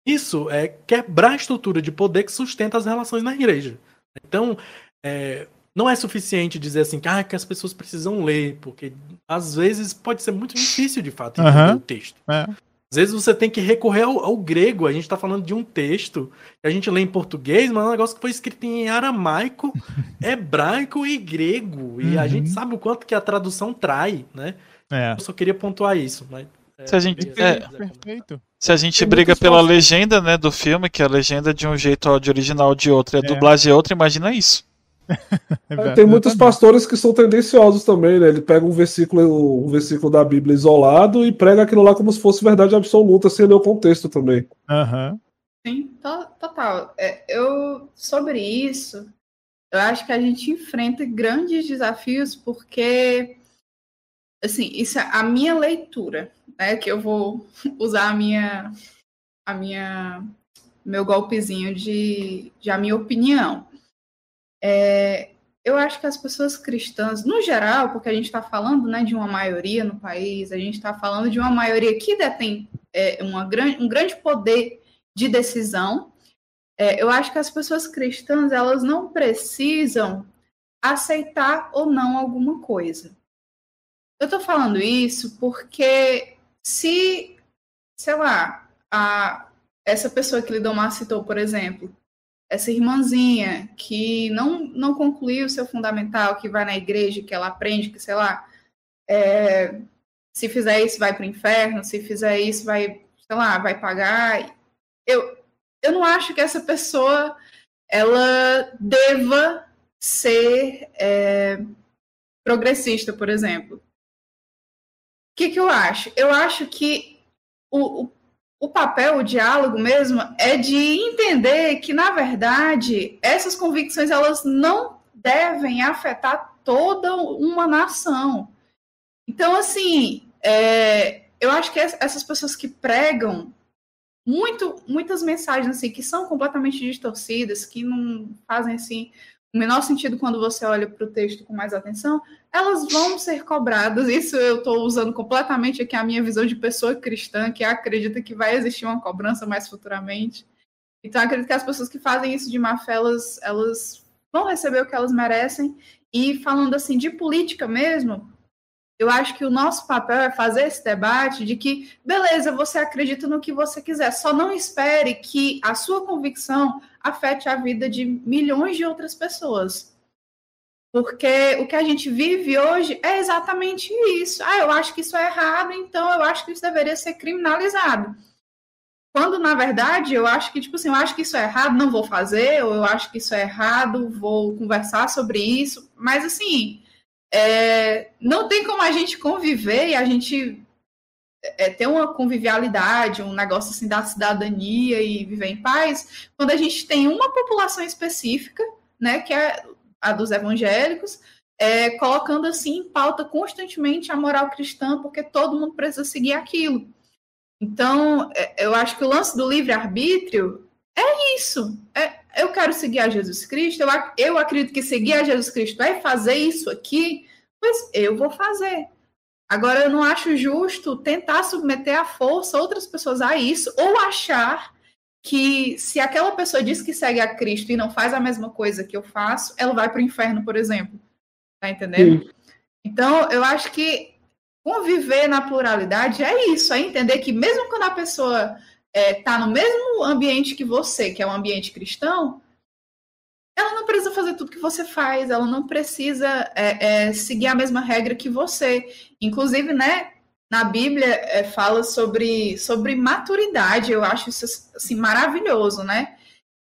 isso é quebrar a estrutura de poder que sustenta as relações na igreja. Então, é, não é suficiente dizer assim ah, que as pessoas precisam ler, porque às vezes pode ser muito difícil de fato entender uhum. o texto. É. Às vezes você tem que recorrer ao, ao grego. A gente está falando de um texto que a gente lê em português, mas é um negócio que foi escrito em aramaico, hebraico e grego. E uhum. a gente sabe o quanto que a tradução trai, né? É. Eu só queria pontuar isso. Mas, é, se a gente, é, perfeito. Se a gente Tem briga pela legenda, né, do filme, que é a legenda de um jeito, áudio original de outro e a é. dublagem é outra, imagina isso. É, tem muitos pastores que são tendenciosos também, né? Ele pega um versículo, um versículo da Bíblia isolado e prega aquilo lá como se fosse verdade absoluta, sem ler o contexto também. Uhum. Sim, total. É, eu sobre isso, eu acho que a gente enfrenta grandes desafios porque assim, isso é a minha leitura, né? Que eu vou usar a minha a minha meu golpezinho de, de a minha opinião. É, eu acho que as pessoas cristãs, no geral, porque a gente está falando né, de uma maioria no país, a gente está falando de uma maioria que detém é, uma um grande poder de decisão, é, eu acho que as pessoas cristãs elas não precisam aceitar ou não alguma coisa. Eu estou falando isso porque se, sei lá, a, essa pessoa que Lidomar citou, por exemplo, essa irmãzinha que não, não concluiu o seu fundamental, que vai na igreja, que ela aprende, que, sei lá, é, se fizer isso vai para o inferno, se fizer isso vai, sei lá, vai pagar. Eu, eu não acho que essa pessoa ela deva ser é, progressista, por exemplo. O que, que eu acho? Eu acho que o, o o papel, o diálogo mesmo, é de entender que, na verdade, essas convicções elas não devem afetar toda uma nação. Então, assim, é, eu acho que essas pessoas que pregam muito, muitas mensagens assim que são completamente distorcidas, que não fazem assim o menor sentido quando você olha para o texto com mais atenção, elas vão ser cobradas. Isso eu estou usando completamente aqui a minha visão de pessoa cristã, que acredita que vai existir uma cobrança mais futuramente. Então, acredito que as pessoas que fazem isso de má fé, elas, elas vão receber o que elas merecem. E falando assim de política mesmo, eu acho que o nosso papel é fazer esse debate de que, beleza, você acredita no que você quiser, só não espere que a sua convicção afete a vida de milhões de outras pessoas. Porque o que a gente vive hoje é exatamente isso. Ah, eu acho que isso é errado, então eu acho que isso deveria ser criminalizado. Quando, na verdade, eu acho que, tipo assim, eu acho que isso é errado, não vou fazer, ou eu acho que isso é errado, vou conversar sobre isso. Mas, assim, é, não tem como a gente conviver e a gente é, ter uma convivialidade, um negócio assim da cidadania e viver em paz, quando a gente tem uma população específica, né, que é a dos evangélicos, é, colocando assim em pauta constantemente a moral cristã, porque todo mundo precisa seguir aquilo. Então, é, eu acho que o lance do livre-arbítrio é isso. É, eu quero seguir a Jesus Cristo, eu, eu acredito que seguir a Jesus Cristo é fazer isso aqui, pois eu vou fazer. Agora, eu não acho justo tentar submeter à força outras pessoas a isso, ou achar que se aquela pessoa diz que segue a Cristo e não faz a mesma coisa que eu faço, ela vai para o inferno, por exemplo. Tá entendendo? Sim. Então, eu acho que conviver na pluralidade é isso, é entender que mesmo quando a pessoa está é, tá no mesmo ambiente que você, que é um ambiente cristão, ela não precisa fazer tudo que você faz, ela não precisa é, é, seguir a mesma regra que você. Inclusive, né, na Bíblia é, fala sobre, sobre maturidade, eu acho isso assim, maravilhoso, né?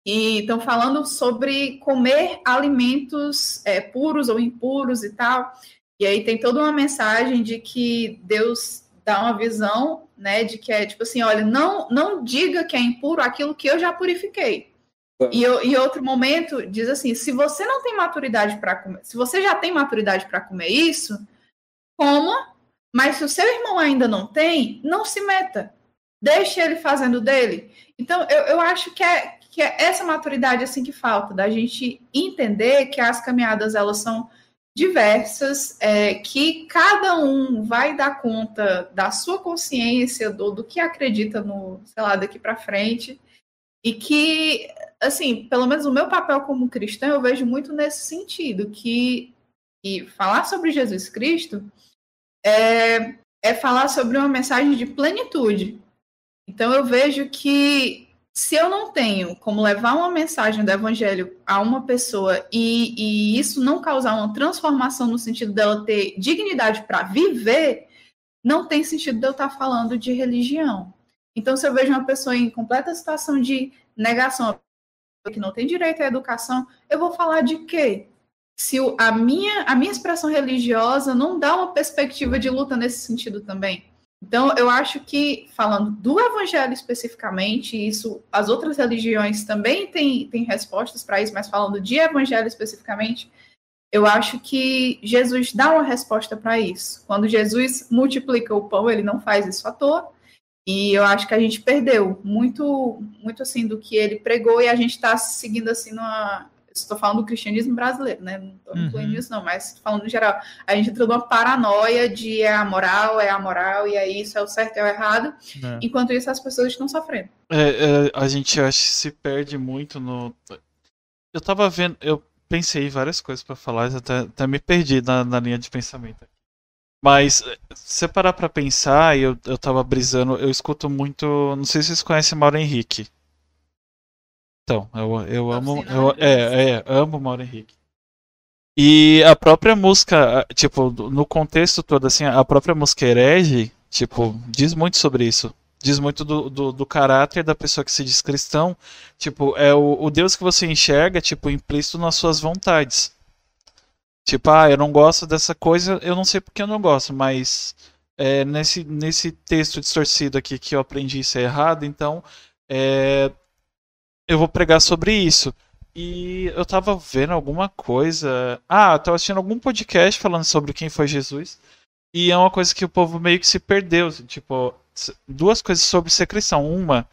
E estão falando sobre comer alimentos é, puros ou impuros e tal. E aí tem toda uma mensagem de que Deus dá uma visão, né, de que é tipo assim, olha, não não diga que é impuro aquilo que eu já purifiquei. Tá. E em outro momento diz assim, se você não tem maturidade para comer, se você já tem maturidade para comer isso, coma, mas se o seu irmão ainda não tem, não se meta. Deixe ele fazendo dele. Então, eu, eu acho que é, que é essa maturidade assim que falta, da gente entender que as caminhadas elas são diversas, é, que cada um vai dar conta da sua consciência, do, do que acredita no, sei lá, daqui para frente, e que, assim, pelo menos o meu papel como cristão, eu vejo muito nesse sentido, que e falar sobre Jesus Cristo é, é falar sobre uma mensagem de plenitude. Então eu vejo que se eu não tenho como levar uma mensagem do evangelho a uma pessoa e, e isso não causar uma transformação no sentido dela ter dignidade para viver, não tem sentido de eu estar falando de religião. Então, se eu vejo uma pessoa em completa situação de negação, que não tem direito à educação, eu vou falar de quê? Se a minha, a minha expressão religiosa não dá uma perspectiva de luta nesse sentido também. Então, eu acho que, falando do evangelho especificamente, isso, as outras religiões também têm, têm respostas para isso, mas falando de evangelho especificamente, eu acho que Jesus dá uma resposta para isso. Quando Jesus multiplica o pão, ele não faz isso à toa. E eu acho que a gente perdeu muito, muito assim do que ele pregou e a gente está seguindo assim numa. Estou falando do cristianismo brasileiro, né? Não estou incluindo Uhum. isso, não, mas falando em geral. A gente entrou numa paranoia de é a moral, é a moral, e aí isso é o certo, é o errado. É. Enquanto isso, as pessoas estão sofrendo. É, é, a gente acho que se perde muito no. Eu tava vendo, eu pensei várias coisas pra falar, até, até me perdi na, na linha de pensamento. Mas se parar pra pensar, e eu, eu tava brisando, eu escuto muito. Não sei se vocês conhecem Mauro Henrique. Então, eu, eu amo. Oficina Eu, é, é, amo Mauro Henrique. E a própria música, tipo, no contexto todo, assim, a própria música herege, tipo, diz muito sobre isso. Diz muito do, do, do caráter da pessoa que se diz cristão. Tipo, é o, o Deus que você enxerga, tipo, implícito nas suas vontades. Tipo, ah, eu não gosto dessa coisa, eu não sei porque eu não gosto, mas é, nesse, nesse texto distorcido aqui que eu aprendi isso é errado, então é, eu vou pregar sobre isso. E eu tava vendo alguma coisa. Ah, eu tava assistindo algum podcast falando sobre quem foi Jesus. E é uma coisa que o povo meio que se perdeu. Tipo, s- duas coisas sobre ser cristão. Uma,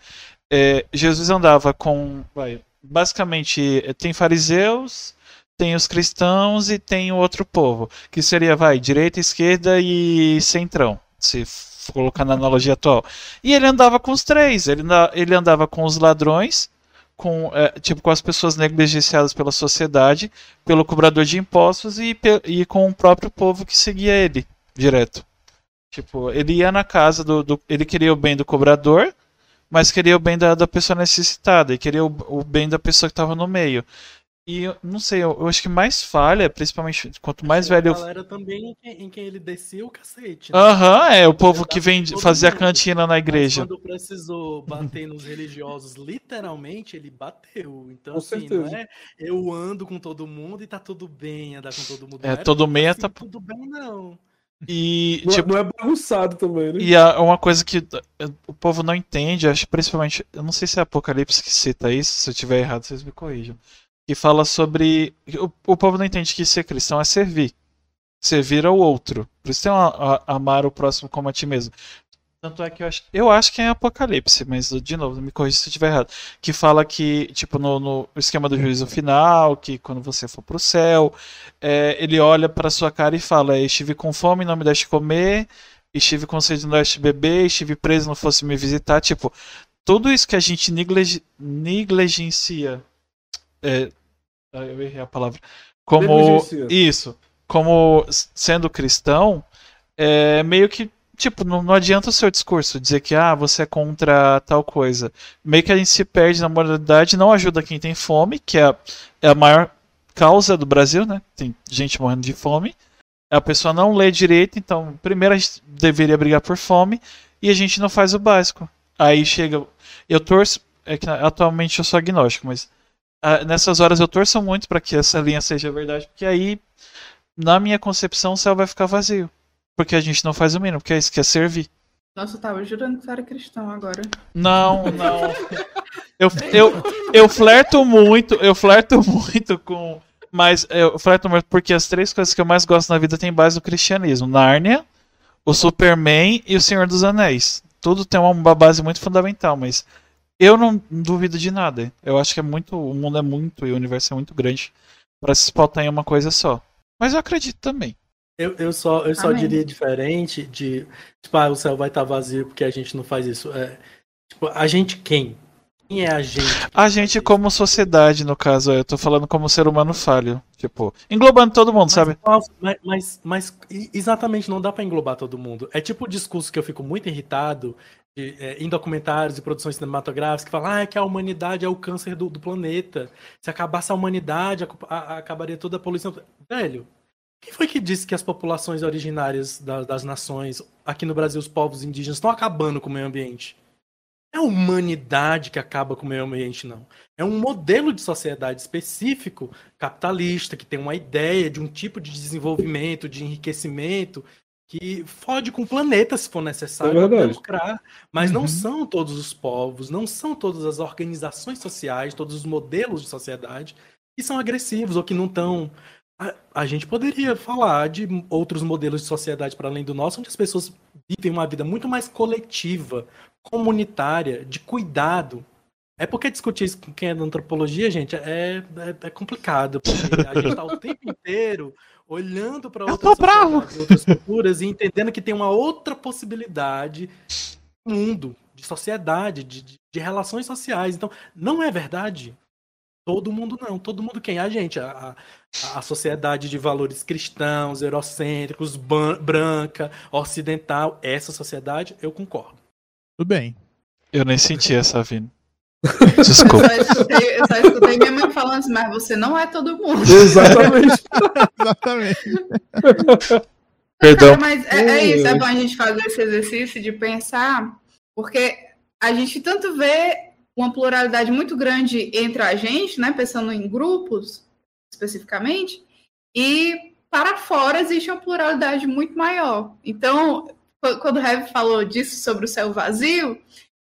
é, Jesus andava com. Vai, basicamente, eh, tem fariseus, tem os cristãos e tem o outro povo. Que seria, vai, direita, esquerda e centrão. Se colocar na analogia atual. E ele andava com os três. Ele andava com os ladrões com é, tipo com as pessoas negligenciadas pela sociedade, pelo cobrador de impostos e, e com o próprio povo que seguia ele direto. Tipo, ele ia na casa do, do- ele queria o bem do cobrador, mas queria o bem da, da pessoa necessitada e queria o, o bem da pessoa que estava no meio. E eu não sei, eu, eu acho que mais falha, principalmente quanto mais velho A eu galera também em quem, em quem ele descia o cacete. né? Aham, é o povo que vem fazer a mundo. cantina na Mas igreja. quando precisou bater nos religiosos, literalmente ele bateu. Então, Com assim, certeza. não é eu ando com todo mundo e tá tudo bem andar com todo mundo. É, era todo meia assim, tá- Tudo bem, não. E Não, tipo, não é bagunçado também, né? E é uma coisa que eh, o povo não entende, acho principalmente, eu não sei se é Apocalipse que cita isso, se eu tiver errado, vocês me corrijam. Que fala sobre. O, o povo não entende que ser cristão é servir. Servir ao outro. Por isso tem uma, a- amar o próximo como a ti mesmo. Tanto é que eu acho, eu acho que é Apocalipse, mas de novo, me corrija se estiver errado. Que fala que, tipo, no, no esquema do juízo final, que quando você for pro céu, é, ele olha pra sua cara e fala: Estive com fome, não me deste comer, estive com sede, não deste beber, estive preso, não fosse me visitar. Tipo, tudo isso que a gente negligencia. É, ah, eu errei a palavra. Como. Isso. Como sendo cristão, é meio que. Tipo, não, não adianta o seu discurso dizer que ah, você é contra tal coisa. Meio que a gente se perde na moralidade, não ajuda quem tem fome, que é a, é a maior causa do Brasil, né? Tem gente morrendo de fome. A pessoa não lê direito, então, primeiro a gente deveria brigar por fome e a gente não faz o básico. Aí chega. Eu torço. É que atualmente eu sou agnóstico, mas ah, nessas horas eu torço muito para que essa linha seja verdade, porque aí, na minha concepção, o céu vai ficar vazio. Porque a gente não faz o mínimo, porque é isso que é servir. Nossa, eu tava jurando que você era cristão agora. Não, não. Eu, eu, eu flerto muito, eu flerto muito com. Mas eu flerto muito porque as três coisas que eu mais gosto na vida têm base no cristianismo: Nárnia, o Superman e o Senhor dos Anéis. Tudo tem uma base muito fundamental, mas eu não duvido de nada. Eu acho que é muito. O mundo é muito e o universo é muito grande para se pautar em uma coisa só. Mas eu acredito também. Eu, eu só, eu só Amém. diria diferente de, tipo, ah, o céu vai estar vazio porque a gente não faz isso. É, tipo, a gente quem? Quem é a gente? A gente, como sociedade, no caso, eu tô falando como ser humano falho. Tipo, englobando todo mundo, Mas, sabe? Mas, mas, mas, exatamente, não dá pra englobar todo mundo. É tipo o discurso que eu fico muito irritado é, em documentários e produções cinematográficas que falam ah, que a humanidade é o câncer do, do planeta. Se acabasse a humanidade, a- a- acabaria toda a poluição. Velho, quem foi que disse que as populações originárias da- das nações, aqui no Brasil, os povos indígenas, estão acabando com o meio ambiente? É a humanidade que acaba com o meio ambiente, não. É um modelo de sociedade específico, capitalista, que tem uma ideia de um tipo de desenvolvimento, de enriquecimento, que fode com o planeta se for necessário É para lucrar. Mas não Uhum. são todos os povos, não são todas as organizações sociais, todos os modelos de sociedade que são agressivos ou que não estão a, a gente poderia falar de outros modelos de sociedade para além do nosso, onde as pessoas vivem uma vida muito mais coletiva, comunitária, de cuidado. É porque discutir isso com quem é da antropologia, gente, é, é, é complicado. Porque a gente está o tempo inteiro olhando para outras, outras culturas e entendendo que tem uma outra possibilidade de mundo, de sociedade, de, de, de relações sociais. Então, não é verdade Todo mundo não, todo mundo quem? A gente, a, a sociedade de valores cristãos, eurocêntricos, branca, ocidental, essa sociedade, eu concordo. Tudo bem. Eu nem senti essa vindo. Desculpa. Eu só, escutei, eu só escutei minha mãe falando assim, mas você não é todo mundo. Exatamente. Exatamente. Perdão. Cara, mas é, é isso, é bom a gente fazer esse exercício de pensar, porque a gente tanto vê uma pluralidade muito grande entre a gente, né, pensando em grupos especificamente, e para fora existe uma pluralidade muito maior. Então, quando o Heavy falou disso sobre o céu vazio,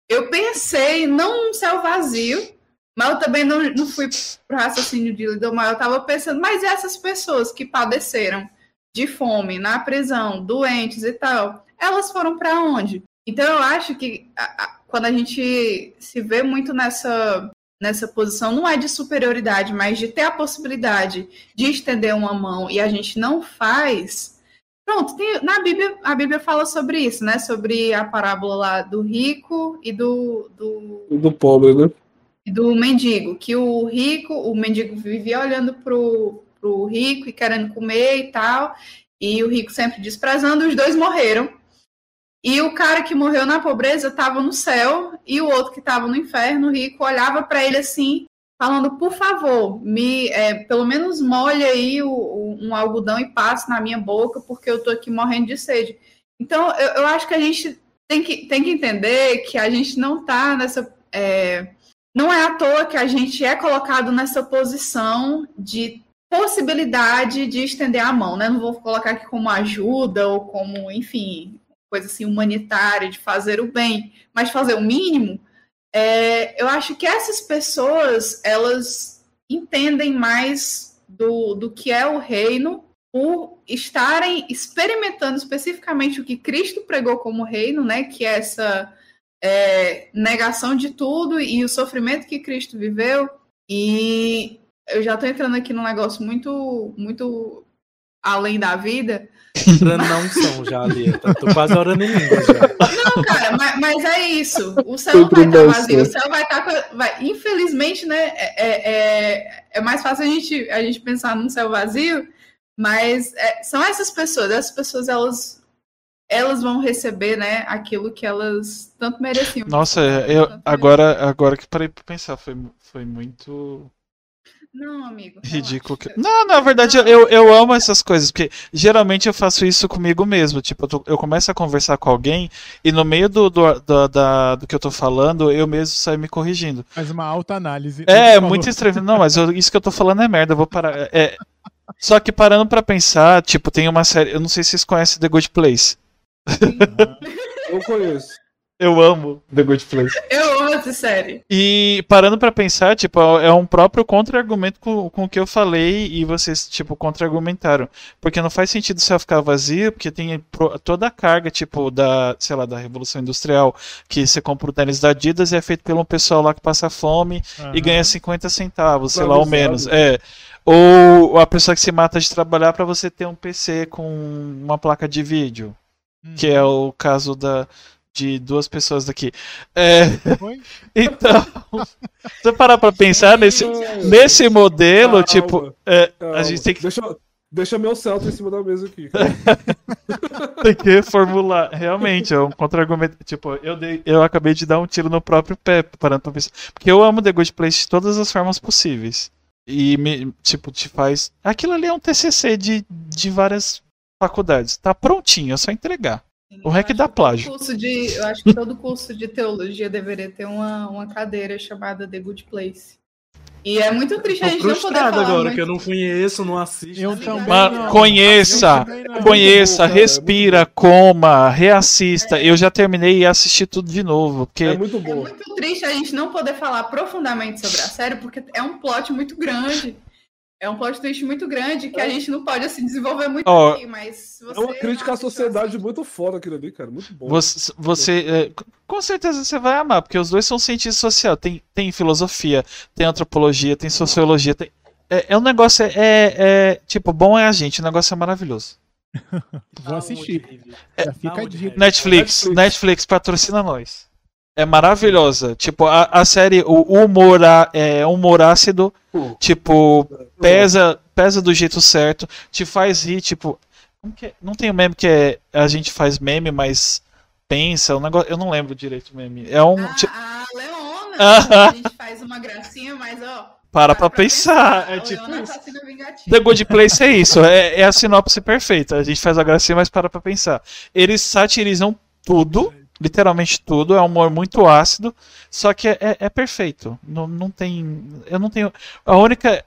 eu pensei não um céu vazio, mas eu também não, não fui para o raciocínio de Lidomar, eu estava pensando, mas e essas pessoas que padeceram de fome na prisão, doentes e tal, elas foram para onde? Então eu acho que a, quando a gente se vê muito nessa, nessa posição, não é de superioridade, mas de ter a possibilidade de estender uma mão e a gente não faz. Pronto, tem, na Bíblia, a Bíblia fala sobre isso, né? Sobre a parábola lá do rico e do. Do, do pobre, né? E do mendigo. Que o rico, o mendigo vivia olhando pro, pro rico e querendo comer e tal. E o rico sempre desprezando, os dois morreram. E o cara que morreu na pobreza estava no céu e o outro que estava no inferno, rico, olhava para ele assim, falando: por favor, me, é, pelo menos molhe aí o, o, um algodão e passe na minha boca, porque eu estou aqui morrendo de sede. Então, eu, eu, acho que a gente tem que, tem que entender que a gente não está nessa. É, não é à toa que a gente é colocado nessa posição de possibilidade de estender a mão, né? Não vou colocar aqui como ajuda ou como, enfim, coisa assim humanitária, de fazer o bem, mas fazer o mínimo, é, eu acho que essas pessoas elas entendem mais do, do que é o reino por estarem experimentando especificamente o que Cristo pregou como reino, né? Que é essa é, negação de tudo e o sofrimento que Cristo viveu. E eu já estou entrando aqui num negócio muito, muito além da vida, Na unção já ali. Tô, tô quase orando em língua já. Não, cara, mas, mas, é isso. O céu não vai estar tá vazio, o céu vai estar. Tá, vai, infelizmente, né? É, é, é, é, mais fácil a gente, a gente pensar num céu vazio, mas é, são essas pessoas. Essas pessoas, elas, elas vão receber, né? Aquilo que elas tanto mereciam. Nossa, eu, agora, agora que parei pra pensar, foi, foi muito não, amigo. Ridículo. Que... Não, na verdade, eu, eu amo essas coisas, porque geralmente eu faço isso comigo mesmo. Tipo, eu, tô, eu começo a conversar com alguém e no meio do, do, do, da, do que eu tô falando, eu mesmo saio me corrigindo. Faz uma alta análise. É, muito estranho. Não, mas eu, isso que eu tô falando é merda, eu vou parar. É, só que parando pra pensar, tipo, tem uma série. Eu não sei se vocês conhecem The Good Place. eu conheço. Eu amo The Good Place. Eu amo essa série. E parando para pensar, tipo, é um próprio contra-argumento com, com o que eu falei e vocês, tipo, contra-argumentaram. Porque não faz sentido o céu ficar vazio, porque tem toda a carga, tipo, da, sei lá, da Revolução Industrial, que você compra o tênis da Adidas e é feito pelo um pessoal lá que passa fome uhum. e ganha 50 centavos, sei lá, ou menos. É. Ou a pessoa que se mata de trabalhar para você ter um PC com uma placa de vídeo. Uhum. Que é o caso da, de duas pessoas daqui. É... então, se você parar pra pensar nesse, nesse modelo, calma, tipo, é, a gente tem que. Deixa, deixa meu Celta em cima da mesa aqui. tem que formular. Realmente, é um contra-argumento. Tipo, eu, dei, eu acabei de dar um tiro no próprio pé, parando pra pensar. Porque eu amo The Good Place de todas as formas possíveis. E, me, tipo, te faz. Aquilo ali é um TCC de, de várias faculdades. Tá prontinho, é só entregar. O REC dá plágio. Curso de, eu acho que todo curso de teologia deveria ter uma, uma cadeira chamada The Good Place. E é muito triste a gente não poder falar. agora, muito... que eu não conheço, não assisto. Eu também não. Conheça, não. conheça, é respira, coma, reassista. É. Eu já terminei e assisti tudo de novo. Porque... É muito bom. É muito triste a gente não poder falar profundamente sobre a série, porque é um plot muito grande. É um plot twist muito grande que a gente não pode assim desenvolver muito Ó, aqui, mas É uma crítica à sociedade muito foda aquilo ali, cara. Muito bom. Você, você, é, com certeza você vai amar, porque os dois são cientistas sociais. Tem, tem filosofia, tem antropologia, tem sociologia. Tem, é, é um negócio, é, é, é, Tipo, bom é a gente, o negócio é maravilhoso. Vou assistir. É, Já fica a dica. Netflix, Netflix. Netflix, patrocina nós. É maravilhosa. Tipo, a, a série, o humor, á- é, humor ácido, Pô, tipo, pesa, pesa do jeito certo, te faz rir, tipo. como que é? Não tem um meme que é a gente faz meme, mas pensa, um negócio, eu não lembro direito o meme. É um. A, tipo, a Leona, a gente faz uma gracinha, mas ó. para pra pensar. É A tipo. Vingativa. The Good Place é isso, é, é a sinopse perfeita. A gente faz a gracinha, mas para pra pensar. Eles satirizam tudo, literalmente tudo, é um humor muito ácido, só que é, é- é perfeito. Não, não tem. Eu não tenho. A única.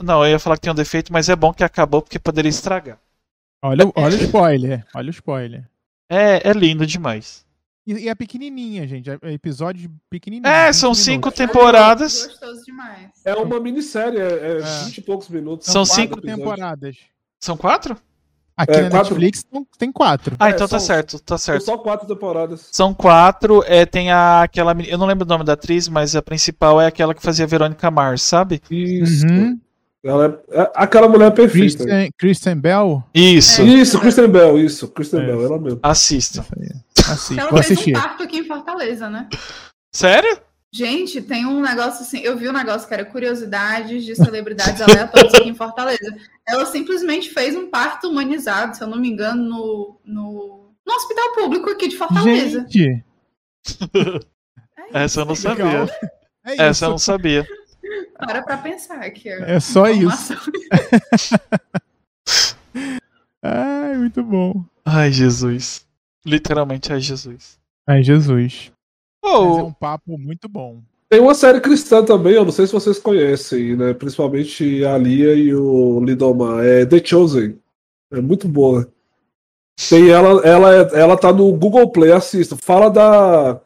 Não, eu ia falar que tem um defeito, mas é bom que acabou porque poderia estragar. Olha, o- olha o spoiler. Olha o spoiler. É, é lindo demais. E, e é pequenininha, gente. É episódio pequenininho. É, 20 são minutos. cinco temporadas. Gostoso demais. É uma minissérie, é, é É. 20 e poucos minutos. São quatro cinco episódios. temporadas. São quatro? Aqui É, na quatro. Netflix tem- quatro. Ah, É, então tá são- certo, tá São certo. só quatro temporadas. São quatro, é, tem a, aquela. Eu não lembro o nome da atriz, mas a principal é aquela que fazia Verônica Mars, sabe? Isso. Uhum. Ela é, é- aquela mulher perfeita. Kristen, Kristen Bell. Isso, É. Isso, Kristen Bell, isso. Kristen É. Bell, ela mesmo. assista. Assiste. Ela Vou fez assistir. um parto aqui em Fortaleza, né? Sério? Gente, tem um negócio assim. Eu vi um negócio que era curiosidades de celebridades aleatórias aqui em Fortaleza. Ela simplesmente fez um parto humanizado, se eu não me engano, no, no, no hospital público aqui de Fortaleza. Gente, É Essa eu não sabia. É Essa eu não sabia. Para pra pensar aqui. ó. É só isso. Ai, muito bom. Ai, Jesus. Literalmente, ai, Jesus. Ai, Jesus. Mas é Oh, um papo muito bom. Tem uma série cristã também, eu não sei se vocês conhecem, né? Principalmente a Lia e o Lidomar. É The Chosen. É muito boa. Tem ela, ela, é- ela tá no Google Play, assista. Fala da.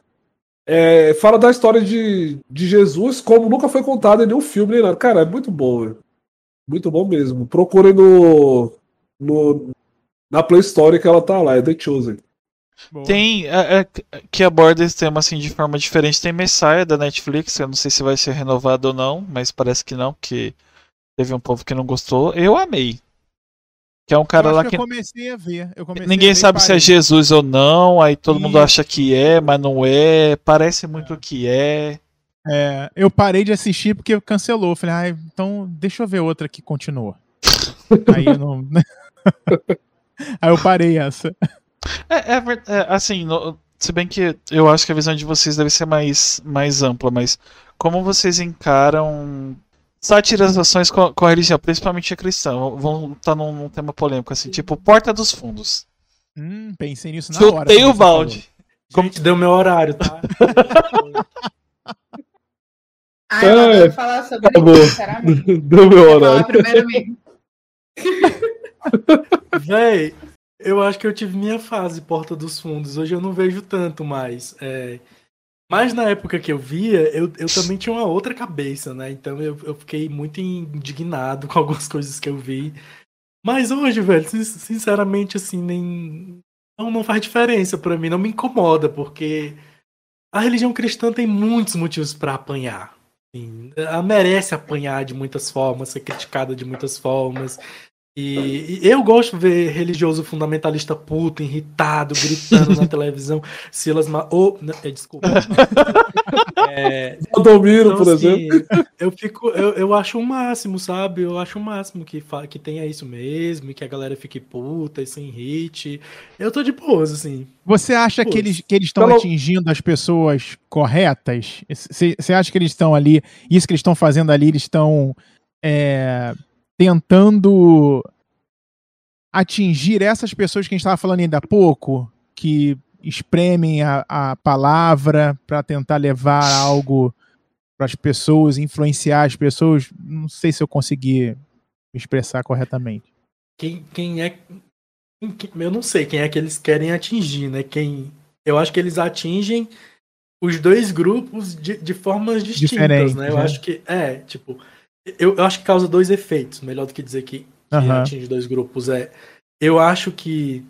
é, fala da história de, de Jesus, como nunca foi contada em nenhum filme nem nada. Cara, é muito bom. Muito bom mesmo. Procurem no, no. Na Play Store que ela tá lá, é The Chosen. Boa. tem. é, é, que aborda esse tema assim de forma diferente. Tem Messiah da Netflix. Eu não sei se vai ser renovado ou não, mas parece que não, porque teve um povo que não gostou. Eu amei. Que é um cara eu lá que. que eu comecei a ver. Comecei a Ninguém ver e sabe se é. Jesus ou não, aí todo mundo Isso. acha que é, mas não é. Parece muito que é. É, eu parei de assistir porque cancelou. Falei, ah, então deixa eu ver outra que continua. Aí eu não. Aí eu parei essa. É, é é, assim, no- se bem que eu acho que a visão de vocês deve ser mais, mais ampla, mas como vocês encaram satirizações com, com a religião, principalmente a cristã? Vamos estar num, num tema polêmico, assim, tipo Porta dos Fundos. Hum, pensei nisso na hora. Chutei o balde. Gente, deu meu horário, tá? Ai, eu É. falar sobre Acabou. isso, sinceramente. Deu meu Vou horário. falar primeiro amigo. Véi, eu acho que eu tive minha fase Porta dos Fundos. Hoje eu não vejo tanto mais. É... Mas na época que eu via, eu, eu também tinha uma outra cabeça, né? Então eu, eu fiquei muito indignado com algumas coisas que eu vi. Mas hoje, velho, sin- sinceramente, assim, nem. Não, não faz diferença pra mim, não me incomoda, porque a religião cristã tem muitos motivos pra apanhar. Assim, ela merece apanhar de muitas formas, ser criticada de muitas formas. E, e eu gosto de ver religioso fundamentalista puto, irritado, gritando na televisão. Silas Ma... Oh, não, é, desculpa. É, Valdomiro, então, por assim, exemplo. eu fico, eu, eu acho o máximo, sabe? Eu acho o máximo que, fa- que tenha isso mesmo, e que a galera fique puta e se irrite. Eu tô de boas, assim. Você acha que eles que eles estão Pelo- atingindo as pessoas corretas? Você acha que eles estão ali, isso que eles estão fazendo ali, eles estão é, tentando atingir essas pessoas que a gente estava falando ainda há pouco, que espremem a, a palavra para tentar levar algo para as pessoas, influenciar as pessoas? Não sei se eu consegui me expressar corretamente. Quem, quem é. eu não sei quem é que eles querem atingir, né? Quem. Eu acho que eles atingem os dois grupos de, de formas distintas, Diferentes, né? Eu né? acho que. É, tipo. Eu, eu, acho que causa dois efeitos, melhor do que dizer que, que uhum. atinge dois grupos. É, eu acho que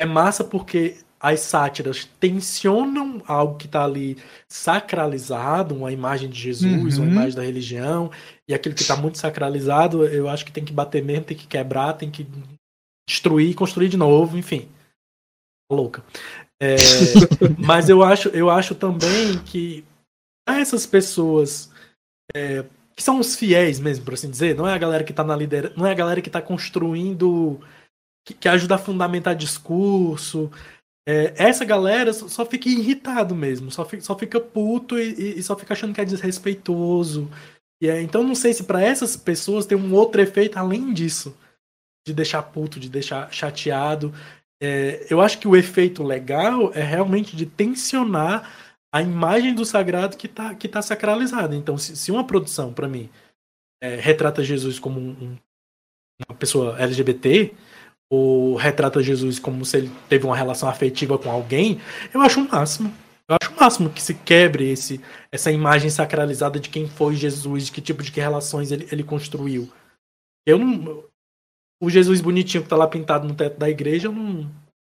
é massa porque as sátiras tensionam algo que está ali sacralizado, uma imagem de Jesus, uhum. uma imagem da religião, e aquilo que está muito sacralizado, eu acho que tem que bater mesmo, tem que quebrar, tem que destruir, construir de novo, enfim. Tá louca. É, mas eu acho, eu acho também que essas pessoas é, que são os fiéis mesmo, por assim dizer, não é a galera que está na liderança, não é a galera que está construindo, que, que, ajuda a fundamentar discurso. É, essa galera só, só, fica irritado mesmo, só fica, só fica puto e, e, só fica achando que é desrespeitoso. E é, então não sei se para essas pessoas tem um outro efeito além disso, de deixar puto, de deixar chateado. É, eu acho que o efeito legal é realmente de tensionar a imagem do sagrado que está que tá sacralizada. Então, se, se uma produção, para mim, é, retrata Jesus como um, um, uma pessoa LGBT, ou retrata Jesus como se ele teve uma relação afetiva com alguém, eu acho o máximo. Eu acho o máximo que se quebre esse, essa imagem sacralizada de quem foi Jesus, que tipo de que relações ele, ele construiu. Eu não, o Jesus bonitinho que tá lá pintado no teto da igreja, eu não.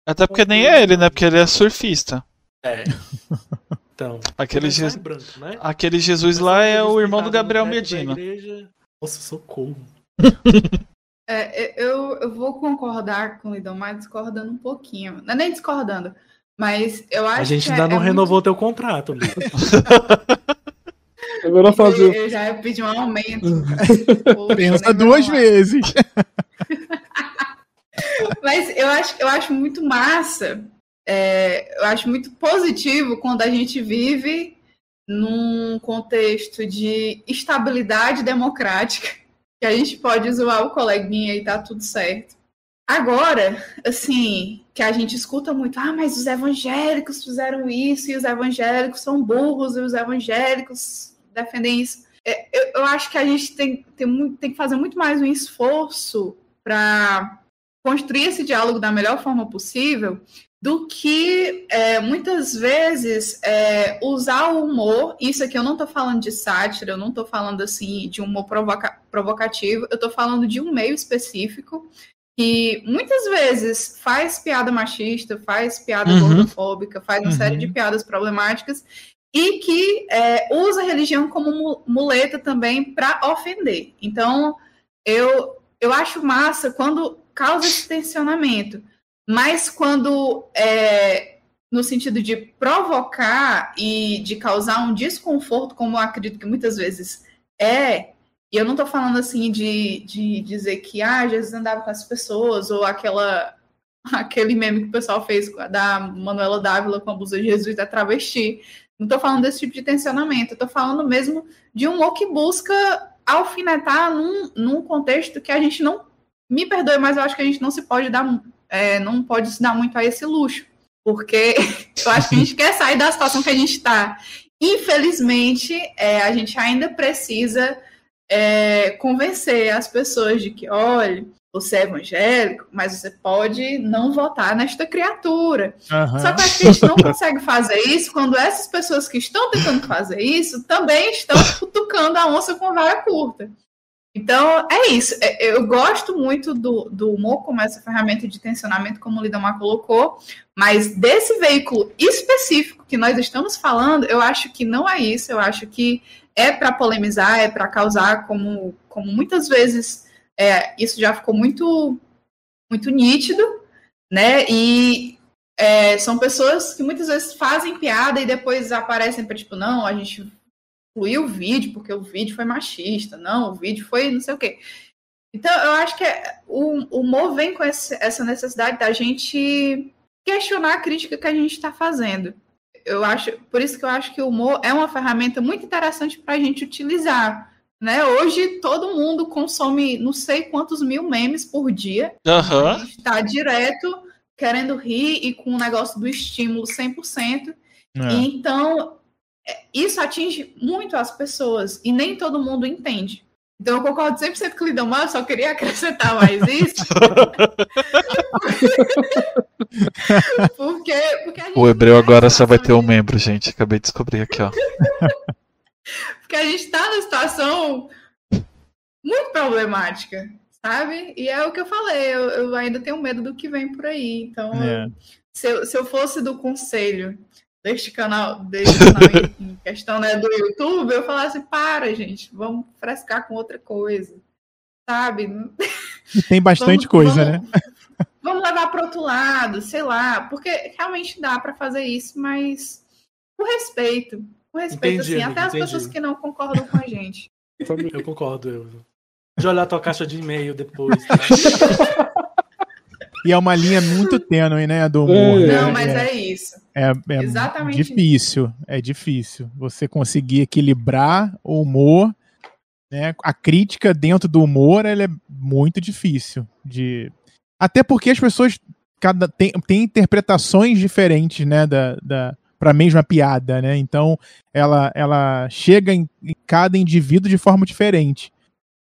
Até porque nem é ele, né? Porque ele é surfista. É. Então. Aquele, Je... é branco, né? Aquele Jesus lá é o irmão do Gabriel Medina. Igreja... Nossa, socorro. É, eu, eu vou concordar com o Lidão, mas discordando um pouquinho. Não é nem discordando, mas eu acho que. A gente ainda é, não é renovou muito... teu contrato, Agora fazer. Eu já pedi um aumento. Pensa duas vezes. Mas eu acho, eu acho muito massa, é, eu acho muito positivo quando a gente vive num contexto de estabilidade democrática, que a gente pode zoar o coleguinha e tá tudo certo. Agora, assim, que a gente escuta muito, ah, mas os evangélicos fizeram isso, e os evangélicos são burros, e os evangélicos defendem isso. É, eu, eu, acho que a gente tem, tem, tem que fazer muito mais um esforço para construir esse diálogo da melhor forma possível do que é, muitas vezes é, usar o humor. Isso aqui eu não estou falando de sátira, eu não estou falando assim de humor provoca provocativo, eu estou falando de um meio específico que muitas vezes faz piada machista, faz piada uhum. gordofóbica, faz uma uhum. série de piadas problemáticas e que é, usa a religião como muleta também para ofender. Então, eu, eu acho massa quando causa esse tensionamento, mas quando é no sentido de provocar e de causar um desconforto, como eu acredito que muitas vezes é, e eu não estou falando assim de, de dizer que ah, Jesus andava com as pessoas, ou aquela aquele meme que o pessoal fez da Manuela Dávila com a blusa de Jesus da travesti. Não estou falando desse tipo de tensionamento, estou falando mesmo de um humor que busca alfinetar num, num contexto que a gente não. Me perdoe, mas eu acho que a gente não se pode dar. É, não pode se dar muito a esse luxo. Porque eu acho que a gente quer sair da situação que a gente está. Infelizmente, é, a gente ainda precisa é, convencer as pessoas de que, olha, você é evangélico, mas você pode não votar nesta criatura. Uhum. Só que a gente não consegue fazer isso quando essas pessoas que estão tentando fazer isso também estão cutucando a onça com vara curta. Então, é isso. É, eu gosto muito do, do humor como essa ferramenta de tensionamento, como o Lidamar colocou, mas desse veículo específico que nós estamos falando, eu acho que não é isso. Eu acho que é para polemizar, é para causar, como, como muitas vezes é, isso já ficou muito, muito nítido, né? E é, são pessoas que muitas vezes fazem piada e depois aparecem para tipo, não, a gente excluiu o vídeo porque o vídeo foi machista, não, o vídeo foi não sei o quê. Então, eu acho que é, o, o humor vem com esse, essa necessidade da gente questionar a crítica que a gente está fazendo. Eu acho, por isso que eu acho que o humor é uma ferramenta muito interessante para a gente utilizar né? Hoje todo mundo consome não sei quantos mil memes por dia. Uhum. Está direto querendo rir e com o negócio do estímulo 100%. É. Então, isso atinge muito as pessoas e nem todo mundo entende. Então, eu concordo 100% com o Lidão, eu só queria acrescentar mais isso. porque, porque o Hebreu agora só vai ter um membro, gente. Acabei de descobrir aqui, ó. Porque a gente está numa situação muito problemática, sabe? E é o que eu falei, eu, eu ainda tenho medo do que vem por aí. Então, É. se, eu, se eu fosse do conselho deste canal, deste canal em, em questão né, do YouTube, eu falasse, para, gente, vamos frescar com outra coisa. Sabe? E tem bastante Vamos- coisa, vamos- né? Vamos levar para outro lado, sei lá, porque realmente dá para fazer isso, mas com respeito. Com respeito, Entendi, assim, amigo, até as entendi. pessoas que não concordam com a gente. Eu concordo. Eu... De olhar tua caixa de e-mail depois. tá? E é uma linha muito tênue, né, do humor. É. né? Não, mas é, é isso. é, é exatamente difícil, é difícil. Você conseguir equilibrar o humor, né? A crítica dentro do humor, ela é muito difícil de até porque as pessoas cada tem, tem interpretações diferentes, né, da, da para a mesma piada, né? Então, ela ela chega em, em cada indivíduo de forma diferente.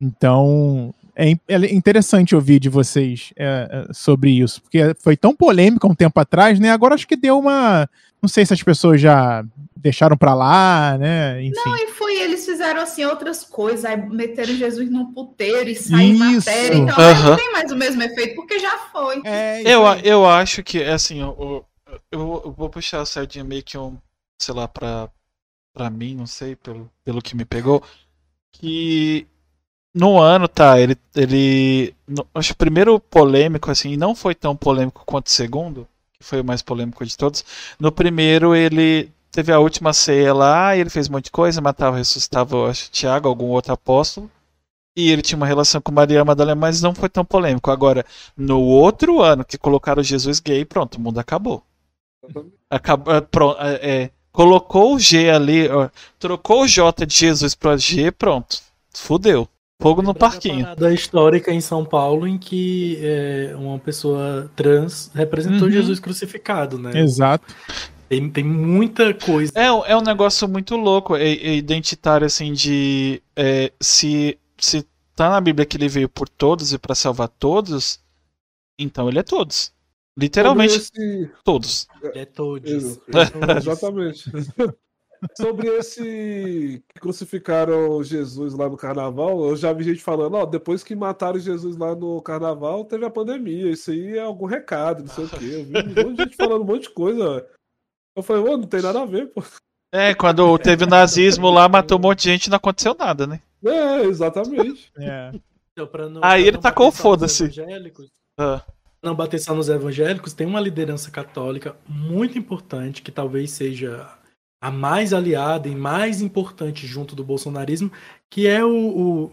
Então, é, é interessante ouvir de vocês é, é, sobre isso, porque foi tão polêmico há um tempo atrás, né? Agora acho que deu uma. Não sei se as pessoas já deixaram pra lá, né? Enfim. Não, e foi, eles fizeram assim outras coisas, aí meteram Jesus num puteiro e saiu Isso. matéria. Então não tem mais o mesmo efeito, porque já foi. É, Eu, eu acho que, assim, eu, eu, eu vou puxar a sardinha meio que um, sei lá, pra, pra mim, não sei, pelo, pelo que me pegou, que no ano, tá, ele, ele no- acho o primeiro polêmico, assim, não foi tão polêmico quanto o segundo, que foi o mais polêmico de todos, no primeiro ele teve a última ceia lá, ele fez um monte de coisa, matava, ressuscitava, eu acho, Tiago, algum outro apóstolo, e ele tinha uma relação com Maria Madalena, mas não foi tão polêmico. Agora, no outro ano que colocaram Jesus gay, pronto, o mundo acabou. Acabou, pronto, é, colocou o G ali, ó, trocou o J de Jesus para G, pronto. Fudeu. Fogo no parquinho. parada histórica em São Paulo em que é, uma pessoa trans representou Uhum. Jesus crucificado, né? Exato. Tem, tem muita coisa. É, um- é um negócio muito louco, é, é identitário, assim, de é, se, se tá na Bíblia que ele veio por todos e para salvar todos, então ele é todos. Literalmente esse- todos. É todos. É todos. Exatamente. Sobre esse que crucificaram Jesus lá no carnaval, eu já vi gente falando, ó, depois que mataram Jesus lá no carnaval, teve a pandemia. Isso aí é algum recado, não sei o quê. Eu vi um monte de gente falando um monte de coisa. Eu falei, ô, não tem nada a ver, pô. É, quando teve o nazismo lá, matou um monte de gente e não aconteceu nada, né? É, exatamente. É. Então, pra não- Aí pra ele não tacou nos foda-se. Ah. Não bater só nos evangélicos, tem uma liderança católica muito importante, que talvez seja a mais aliada e mais importante junto do bolsonarismo, que é o, o,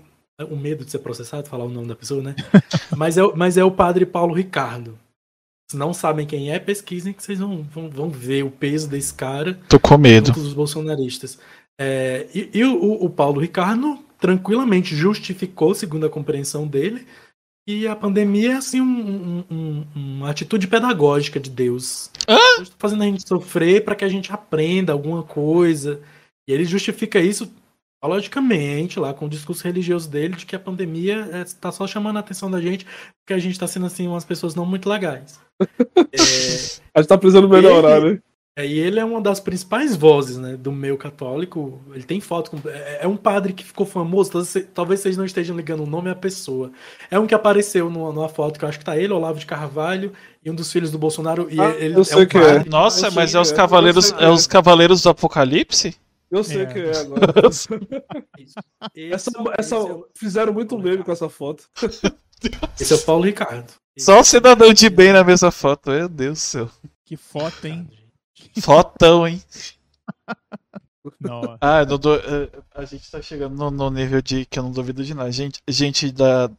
o medo de ser processado, falar o nome da pessoa, né? mas, é, o- mas é o padre Paulo Ricardo. Se não sabem quem é, pesquisem que vocês vão, vão, vão ver o peso desse cara Tô com medo. junto dos bolsonaristas. É, e e o, o Paulo Ricardo tranquilamente justificou, segundo a compreensão dele, que a pandemia é assim, um- um- um- uma atitude pedagógica de Deus. Deus está fazendo a gente sofrer para que a gente aprenda alguma coisa. E ele justifica isso logicamente lá com o discurso religioso dele de que a pandemia está só chamando a atenção da gente porque a gente está sendo assim umas pessoas não muito legais. É, A gente tá precisando melhorar, né? É, e ele é uma das principais vozes né, do meio católico. Ele tem foto. Com, é, é um padre que ficou famoso. talvez- vocês não estejam ligando o nome à pessoa. É um que apareceu numa, numa foto que eu acho que tá ele, Olavo de Carvalho, e um dos filhos do Bolsonaro. E Ah, ele eu sei um quem é. padre- Nossa, Eu mas é os que é, cavaleiros, que é é. os cavaleiros do Apocalipse? Eu sei É. que é agora. Essa, essa, é fizeram muito meme com essa foto. esse é o Paulo Ricardo. Só o cidadão de bem na mesma foto. Meu Deus do céu. Que foto, hein? Fotão, hein? Ah, não dou- eh, a gente tá chegando no, no nível de que eu não duvido de nada. Gente, gente da,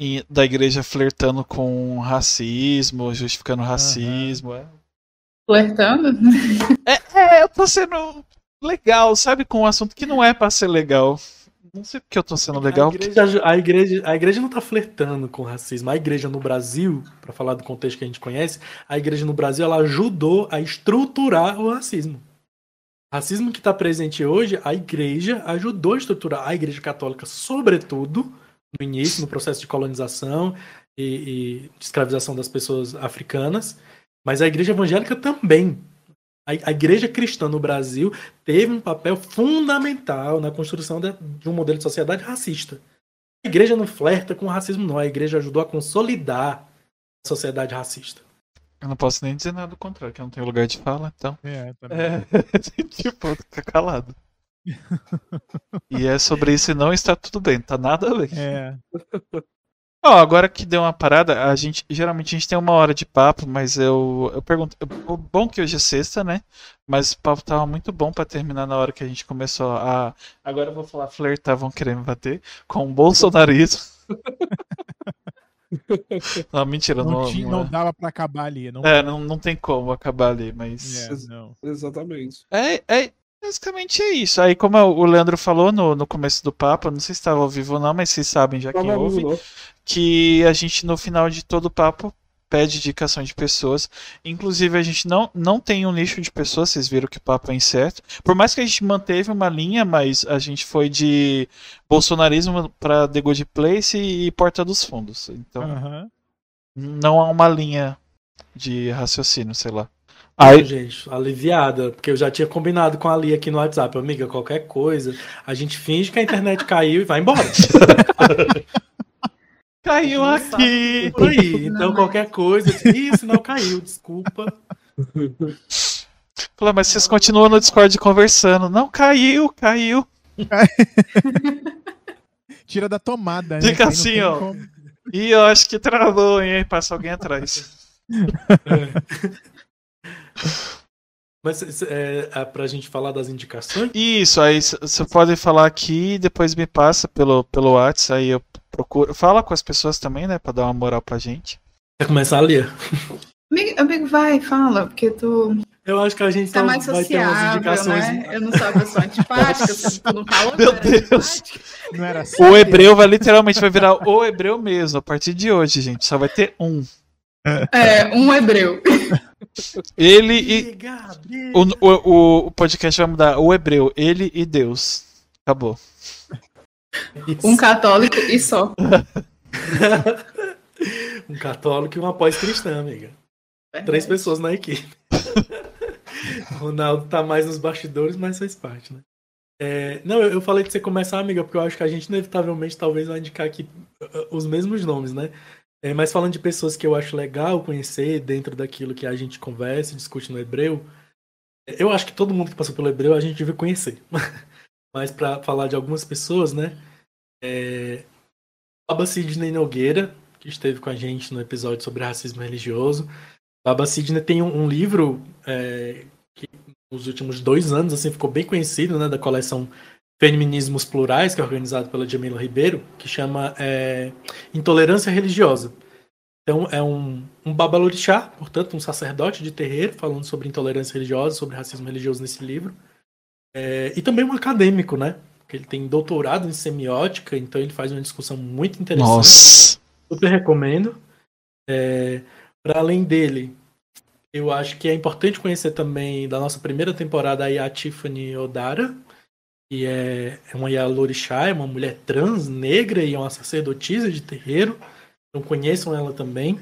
em- da igreja flertando com racismo, justificando racismo. é. Flertando? É, eu tô sendo legal, sabe? Com um assunto que não é pra ser legal. Não sei porque eu tô sendo legal. A igreja, a, igreja, a igreja não tá flertando com racismo. A igreja no Brasil, para falar do contexto que a gente conhece, a igreja no Brasil ela ajudou a estruturar o racismo. O racismo que está presente hoje, a igreja ajudou a estruturar. A igreja católica, sobretudo, no início, no processo de colonização e, e de escravização das pessoas africanas, mas a igreja evangélica também. A, a igreja cristã no Brasil teve um papel fundamental na construção de, de um modelo de sociedade racista. A igreja não flerta com o racismo, não. A igreja ajudou a consolidar a sociedade racista. Eu não posso nem dizer nada do contrário, que eu não tenho lugar de fala, então. É, tá É, tipo, fica calado. E é sobre isso e não está tudo bem, tá nada bem. É. Ó, agora que deu uma parada, a gente geralmente a gente tem uma hora de papo, mas eu eu pergunto, o bom que hoje é sexta, né? Mas o papo tava muito bom pra terminar na hora que a gente começou a agora eu vou falar flertar, vão querer me bater com o bolsonarismo. não, mentira, Não, não, tinha- não, não é. dava pra acabar ali. Não, É, não, não tem como acabar ali, mas é, não. Exatamente. É, é, basicamente é isso. Aí, como o Leandro falou no, no começo do papo, não sei se estava ao vivo ou não, mas vocês sabem já quem Tava ouve, vivo, não. que a gente no final de todo o papo pede indicação de pessoas. Inclusive, a gente não, não tem um nicho de pessoas, vocês viram que o papo é incerto. Por mais que a gente manteve uma linha, mas a gente foi de bolsonarismo para The Good Place e Porta dos Fundos. Então, Aham. não há uma linha de raciocínio, sei lá. Aí, gente, aliviada, porque eu já tinha combinado com a Ali aqui no WhatsApp, amiga, qualquer coisa, a gente finge que a internet caiu e vai embora. caiu aqui! Por aí. Então, qualquer coisa, ih, sinal caiu, desculpa. Falei, mas vocês continuam no Discord conversando. Não, caiu, caiu. Tira da tomada, né? Fica não assim, ó. como. Ih, eu acho que travou, hein? Passa alguém atrás. Mas é, é pra gente falar das indicações? Isso, aí você pode falar aqui e depois me passa pelo, pelo WhatsApp, aí eu procuro. Fala com as pessoas também, né? Pra dar uma moral pra gente. Vai começar a ler. Amigo, amigo, vai, fala, porque tu Eu acho que a gente tá só mais vai ter umas sociável, indicações. né? Eu não sou a pessoa antipática, se tu não falou que Meu eu Deus. antipática. Não era assim. O hebreu vai literalmente vai virar o hebreu mesmo, a partir de hoje, gente. Só vai ter um. É, um hebreu. Ele e. O, o, o podcast vai mudar. O hebreu, ele e Deus. Acabou. Um católico e só. um católico e uma pós-cristã, amiga. Três pessoas na equipe. o Ronaldo tá mais nos bastidores, mas faz parte, né? É, não, eu, eu falei de você começar, amiga, porque eu acho que a gente inevitavelmente talvez vai indicar aqui uh, os mesmos nomes, né? É, mas falando de pessoas que eu acho legal conhecer dentro daquilo que a gente conversa e discute no hebreu, eu acho que todo mundo que passou pelo hebreu a gente deve conhecer. mas para falar de algumas pessoas, né? É, Baba Sidney Nogueira, que esteve com a gente no episódio sobre racismo religioso. Baba Sidney tem um, um livro é, que nos últimos dois anos assim ficou bem conhecido, né, da coleção Feminismos Plurais, que é organizado pela Jamila Ribeiro, que chama é, Intolerância Religiosa. Então é um, um babalorixá, portanto um sacerdote de terreiro, falando sobre intolerância religiosa, sobre racismo religioso nesse livro. É, e também um acadêmico, né? Porque ele tem doutorado em semiótica, então ele faz uma discussão muito interessante Nossa. super recomendo. É, para além dele, eu acho que é importante conhecer também da nossa primeira temporada aí a Tiffany Odara, que é, é uma Yalorixá, é uma mulher trans, negra e é uma sacerdotisa de terreiro. Então conheçam ela também.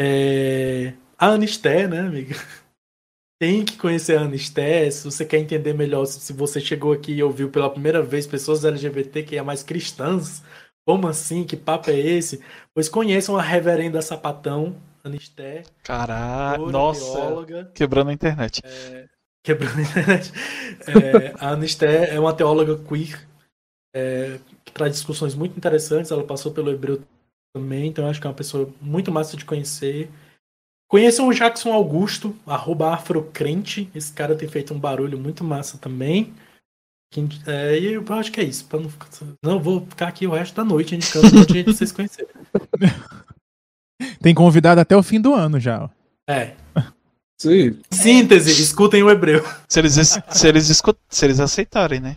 É, a Anisté, né, amiga? Tem que conhecer a Anisté. Se você quer entender melhor, se você chegou aqui e ouviu pela primeira vez pessoas LGBT que é mais cristãs, como assim? Que papo é esse? Pois conheçam a Reverenda Sapatão, Anisté, Caralho. doutora, Nossa. teóloga, Quebrando a internet. Quebrando a internet. É, a Anisté é uma teóloga queer é, que traz discussões muito interessantes. Ela passou pelo hebreu também, então eu acho que é uma pessoa muito massa de conhecer. Conheçam o Jackson Augusto, arroba afrocrente. Esse cara tem feito um barulho muito massa também. Que- é, e eu acho que é isso. não, ficar, não vou ficar aqui o resto da noite indicando um monte de vocês conhecerem. Tem convidado até o fim do ano já. É. Sim. Síntese, escutem o hebreu. Se eles, se eles, escu- se eles aceitarem, né?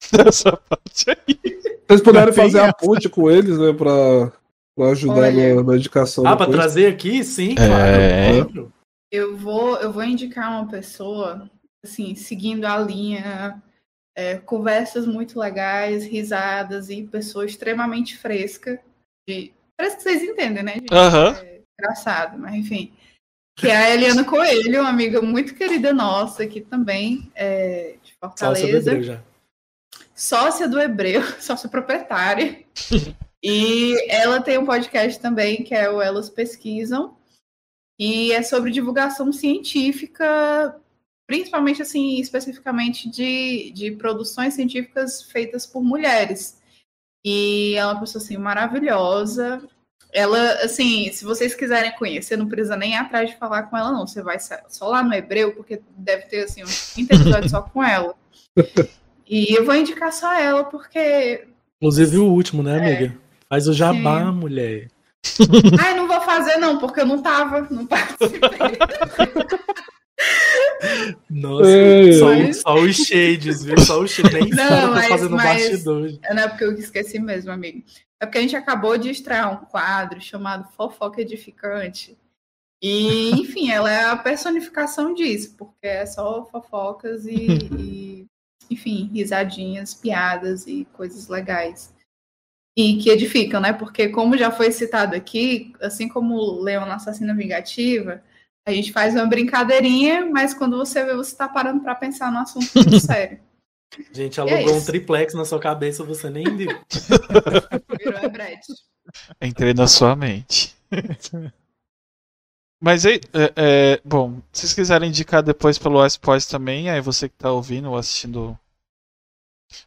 Essa parte aí. Vocês puderem fazer a ponte com eles, né, pra, pra ajudar Olha. na, na indicação. Ah, pra trazer aqui? Sim, É. claro. Eu vou, eu vou indicar uma pessoa, assim, seguindo a linha, é, conversas muito legais, risadas e pessoa extremamente fresca. De, parece que vocês entendem, né, gente? É engraçado, mas enfim. Que é a Eliana Coelho, uma amiga muito querida nossa aqui também, é, de Salsa do Fortaleza. hebreu já. sócia do Hebreu, sócia proprietária. e ela tem um podcast também, que é o Elas Pesquisam, e é sobre divulgação científica, principalmente, assim, especificamente de, de produções científicas feitas por mulheres. E ela é uma pessoa, assim, maravilhosa. Ela, assim, se vocês quiserem conhecer, não precisa nem ir atrás de falar com ela, não. Você vai só lá no Hebreu, porque deve ter, assim, uns 30 episódios só com ela. E eu vou indicar só ela, porque. Inclusive o último, né, amiga? É, Faz o jabá, sim. mulher. Ai, não vou fazer, não, porque eu não tava, não participei. Nossa, é, só, mas... só, os shades, viu? Só os shades. Nem não, mas, fazendo mas... bastidores. Não é porque eu esqueci mesmo, amigo. É porque a gente acabou de estrear um quadro chamado Fofoca Edificante. E, enfim, ela é a personificação disso, porque é só fofocas e, e enfim, risadinhas, piadas e coisas legais. E que edificam, né? Porque, como já foi citado aqui, assim como o Leão na Assassina Vingativa, a gente faz uma brincadeirinha, mas quando você vê, você está parando para pensar no assunto muito sério. A gente alugou é um triplex na sua cabeça, você nem viu. Virou Everett. Entrei na sua mente. Mas aí, é, é, bom, se vocês quiserem indicar depois pelo iSpoils também, aí você que está ouvindo ou assistindo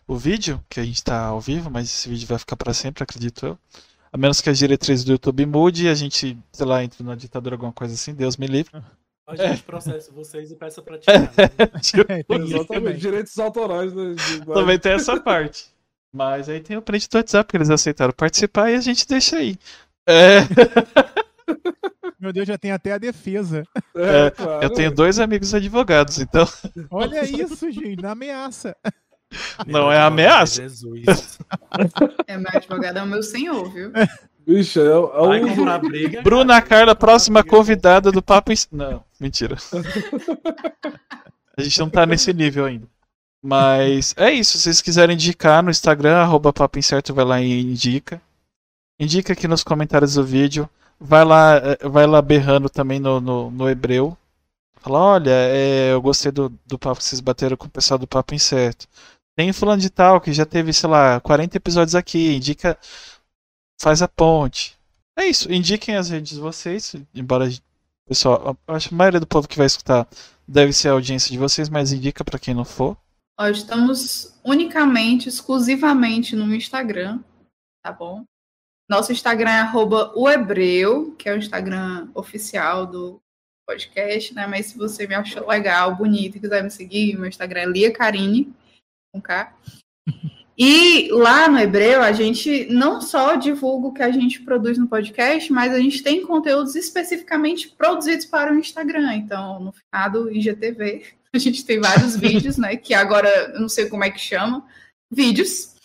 o vídeo, que a gente está ao vivo, mas esse vídeo vai ficar para sempre, acredito eu. A menos que as diretrizes do YouTube mude e a gente, sei lá, entre na ditadura alguma coisa assim, Deus me livre. A gente é. processa vocês e peça pra tirar. Né? Exatamente, direitos autorais. Né. Também tem essa parte. Mas aí tem o print do WhatsApp que eles aceitaram participar e a gente deixa aí. É. Meu Deus, já tem até a defesa. É, é, claro. Eu tenho dois amigos advogados, então. Olha isso, gente, na ameaça. Não é ameaça. Jesus. É, meu advogado é o meu senhor, viu? Vixe, é, é o... briga, Bruna Carla, próxima convidada do Papo. Não, mentira. A gente não tá nesse nível ainda. Mas é isso. Se vocês quiserem indicar no Instagram, arroba vai lá e indica. Indica aqui nos comentários do vídeo. Vai lá, é, vai lá berrando também no, no, no hebreu. Fala, olha, é, eu gostei do, do papo que vocês bateram com o pessoal do Papo Incerto. Tem fulano de tal que já teve, sei lá, 40 episódios aqui. Indica. Faz a ponte. É isso. Indiquem as redes de vocês. Embora, pessoal, acho que a maioria do povo que vai escutar deve ser a audiência de vocês, mas indica para quem não for. Ó, estamos unicamente, exclusivamente no Instagram, tá bom? Nosso Instagram é @ohebreu, que é o Instagram oficial do podcast, né? Mas se você me achou legal, bonito e quiser me seguir, meu Instagram é Lia Carine com K. E lá no Hebreu, a gente não só divulga o que a gente produz no podcast, mas a gente tem conteúdos especificamente produzidos para o Instagram. Então, no finado IGTV, a gente tem vários vídeos, né? Que agora eu não sei como é que chama. Vídeos.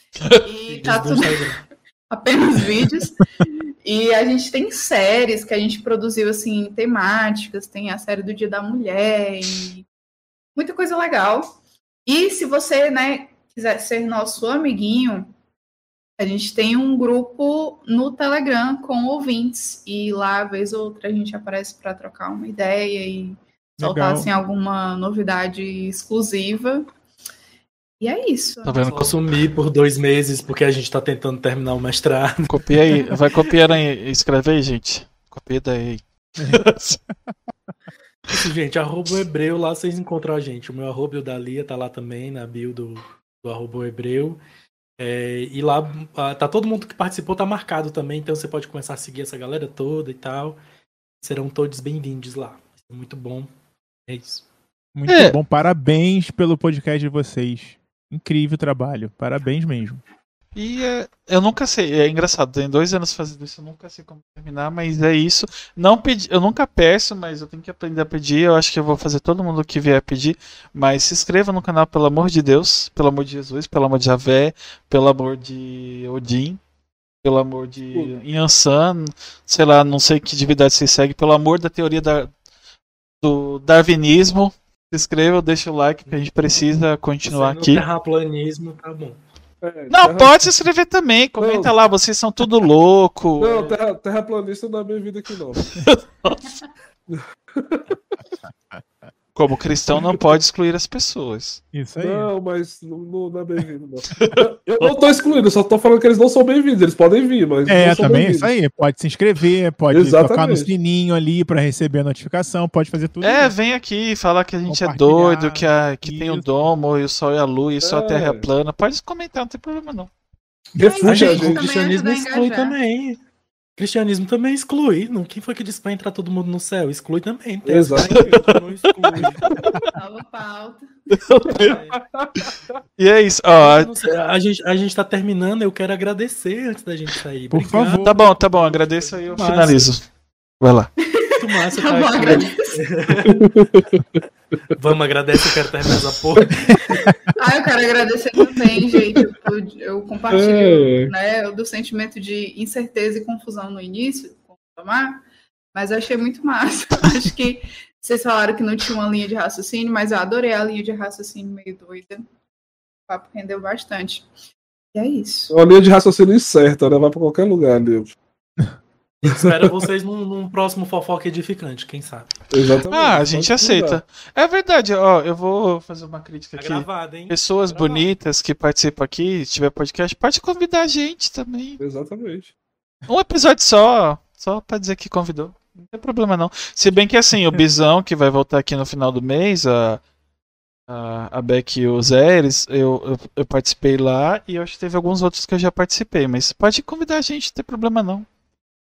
E tá tudo. Apenas vídeos. E a gente tem séries que a gente produziu, assim, temáticas. Tem a série do Dia da Mulher e muita coisa legal. E se você, né, quiser ser nosso amiguinho, a gente tem um grupo no Telegram com ouvintes e lá, vez ou outra, a gente aparece para trocar uma ideia e soltar assim, alguma novidade exclusiva. E é isso. Tá vendo? Consumir por dois meses porque a gente tá tentando terminar o mestrado. Copia aí, vai copiando aí, escreve aí, gente. Copia daí. Isso, gente, arroba o hebreu, lá vocês encontram a gente. O meu arroba e o da Lia tá lá também, na bio do, do arroba hebreu. É, e lá ah, tá todo mundo que participou tá marcado também, então você pode começar a seguir essa galera toda e tal. Serão todos bem-vindos lá. Muito bom. É isso. Muito é. bom. Parabéns pelo podcast de vocês. Incrível trabalho. Parabéns mesmo. E é, eu nunca sei, é engraçado, tem dois anos fazendo isso, eu nunca sei como terminar, mas é isso. Não pedi, eu nunca peço, mas eu tenho que aprender a pedir. Eu acho que eu vou fazer todo mundo que vier pedir. Mas se inscreva no canal, pelo amor de Deus, pelo amor de Jesus, pelo amor de Javé, pelo amor de Odin, pelo amor de Yansan, sei lá, não sei que divindade você segue, pelo amor da teoria da, do darwinismo. Se inscreva, deixa o like que a gente precisa continuar aqui. Terraplanismo, tá bom. É, não, terra... pode se inscrever também. Comenta não. lá, vocês são tudo louco. Não, terra, terraplanista não é bem-vindo aqui, não. Como cristão não pode excluir as pessoas. Isso aí. Não, mas não, não, é bem-vindo, não. Eu não tô excluindo, eu só tô falando que eles não são bem-vindos. Eles podem vir, mas. É, não são também bem-vindos. isso aí. Pode se inscrever, pode tocar no sininho ali pra receber a notificação, pode fazer tudo. É, isso. vem aqui falar que a gente é doido, que, a, que tem o domo, e o sol e a lua, e só a terra é É. plana. Pode comentar, não tem problema não. Refute A a gente gente. O cristianismo exclui também. Cristianismo também exclui. Não, quem foi que disse pra entrar todo mundo no céu? Exclui também. Tem Exato. essa não exclui. Pauta. E é isso, não sei, a, gente, a gente tá terminando, eu quero agradecer antes da gente sair. Por Obrigado, favor. Tá bom, tá bom, agradeço aí, eu finalizo. Vai lá. Muito massa Tá tá agradeço. Vamos, agradece, eu quero terminar essa porra. Ah, eu quero agradecer também, gente. Eu, eu compartilho É. né, do sentimento de incerteza e confusão no início, Tomar, mas eu achei muito massa. Acho que vocês falaram que não tinha uma linha de raciocínio, mas eu adorei a linha de raciocínio meio doida. O papo rendeu bastante. E é isso. É uma linha de raciocínio incerta, né? Vai pra qualquer lugar ali. Espero vocês num, num próximo fofoca edificante, quem sabe. Exatamente. Ah, a gente aceita. É verdade, ó, eu vou fazer uma crítica Tá aqui. gravado, hein? Pessoas Tá bonitas que participam aqui, se tiver podcast, pode convidar a gente também. Exatamente. Um episódio só, só pra dizer que convidou. Não tem problema não. Se bem que assim, o Bizão, que vai voltar aqui no final do mês, a, a, a Beck e o Zé, eles, eu, eu, eu participei lá e eu acho que teve alguns outros que eu já participei, mas pode convidar a gente, não tem problema não.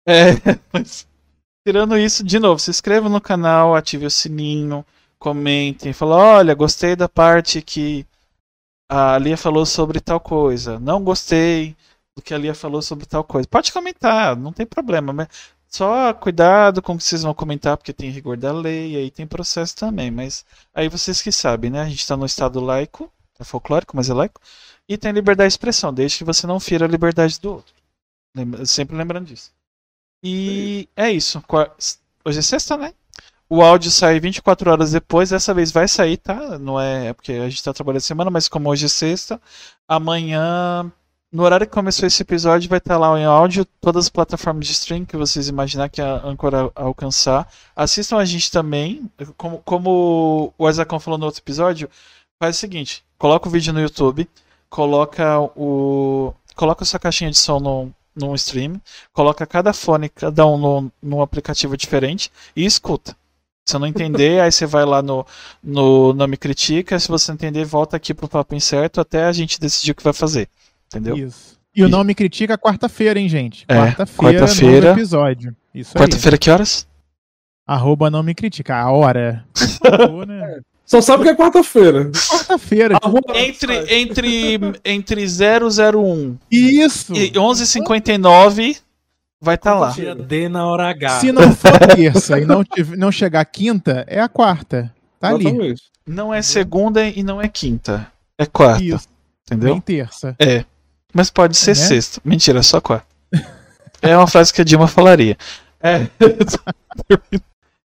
É, mas tirando isso, de novo, se inscreva no canal, ative o sininho, comentem, fala, olha, gostei da parte que a Lia falou sobre tal coisa, não gostei do que a Lia falou sobre tal coisa. Pode comentar, não tem problema, mas só cuidado com o que vocês vão comentar, porque tem rigor da lei, aí tem processo também, mas aí vocês que sabem, né? A gente está no estado laico, é folclórico, mas é laico, e tem liberdade de expressão, desde que você não fira a liberdade do outro. Sempre lembrando disso. E é isso. Qua- Hoje é sexta, né? O áudio sai 24 horas depois, dessa vez vai sair, tá? Não é é porque a gente tá trabalhando semana, mas como hoje é sexta, amanhã, no horário que começou esse episódio, vai estar lá em áudio, todas as plataformas de stream que vocês imaginar que a Anchor a- alcançar. Assistam a gente também, como, como o Azacão falou no outro episódio, faz o seguinte, coloca o vídeo no YouTube, coloca o coloca a sua caixinha de som no, num stream, coloca cada fone, cada um num, num aplicativo diferente e escuta. Se você não entender, aí você vai lá no, no Não Me Critica. Se você entender, volta aqui pro Papo Incerto até a gente decidir o que vai fazer. Entendeu? Isso. E o não me critica quarta-feira, hein, gente? É, Quarta-feira, quarta-feira. novo episódio. Isso aí. Quarta-feira, que horas? Arroba não me critica. A hora. Pô, né? Só sabe que é quarta-feira. Quarta-feira. Arruma- Entre, entre, entre 001 Isso. e 11h59 vai estar lá. Dia D na hora H. Se não for terça e não, não chegar quinta, é a quarta. Tá ali. Não é segunda e não é quinta. É quarta. Isso. Entendeu? Nem terça. É. Mas pode ser Né? sexta. Mentira, só quarta. É uma frase que a Dilma falaria. É.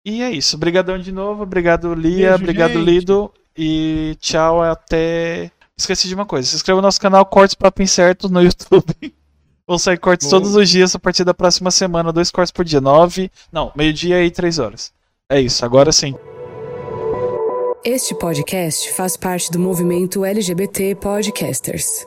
e é isso. Obrigadão de novo. Obrigado, Lia. Beijo, obrigado, gente. Lido. E tchau, até. Esqueci de uma coisa. Se inscreva no nosso canal Cortes Papo Incerto no YouTube. Vão sair cortes Boa. todos os dias a partir da próxima semana. Dois cortes por dia. Nove. Não, meio-dia e três horas. É isso. Agora sim. Este podcast faz parte do movimento LGBT Podcasters.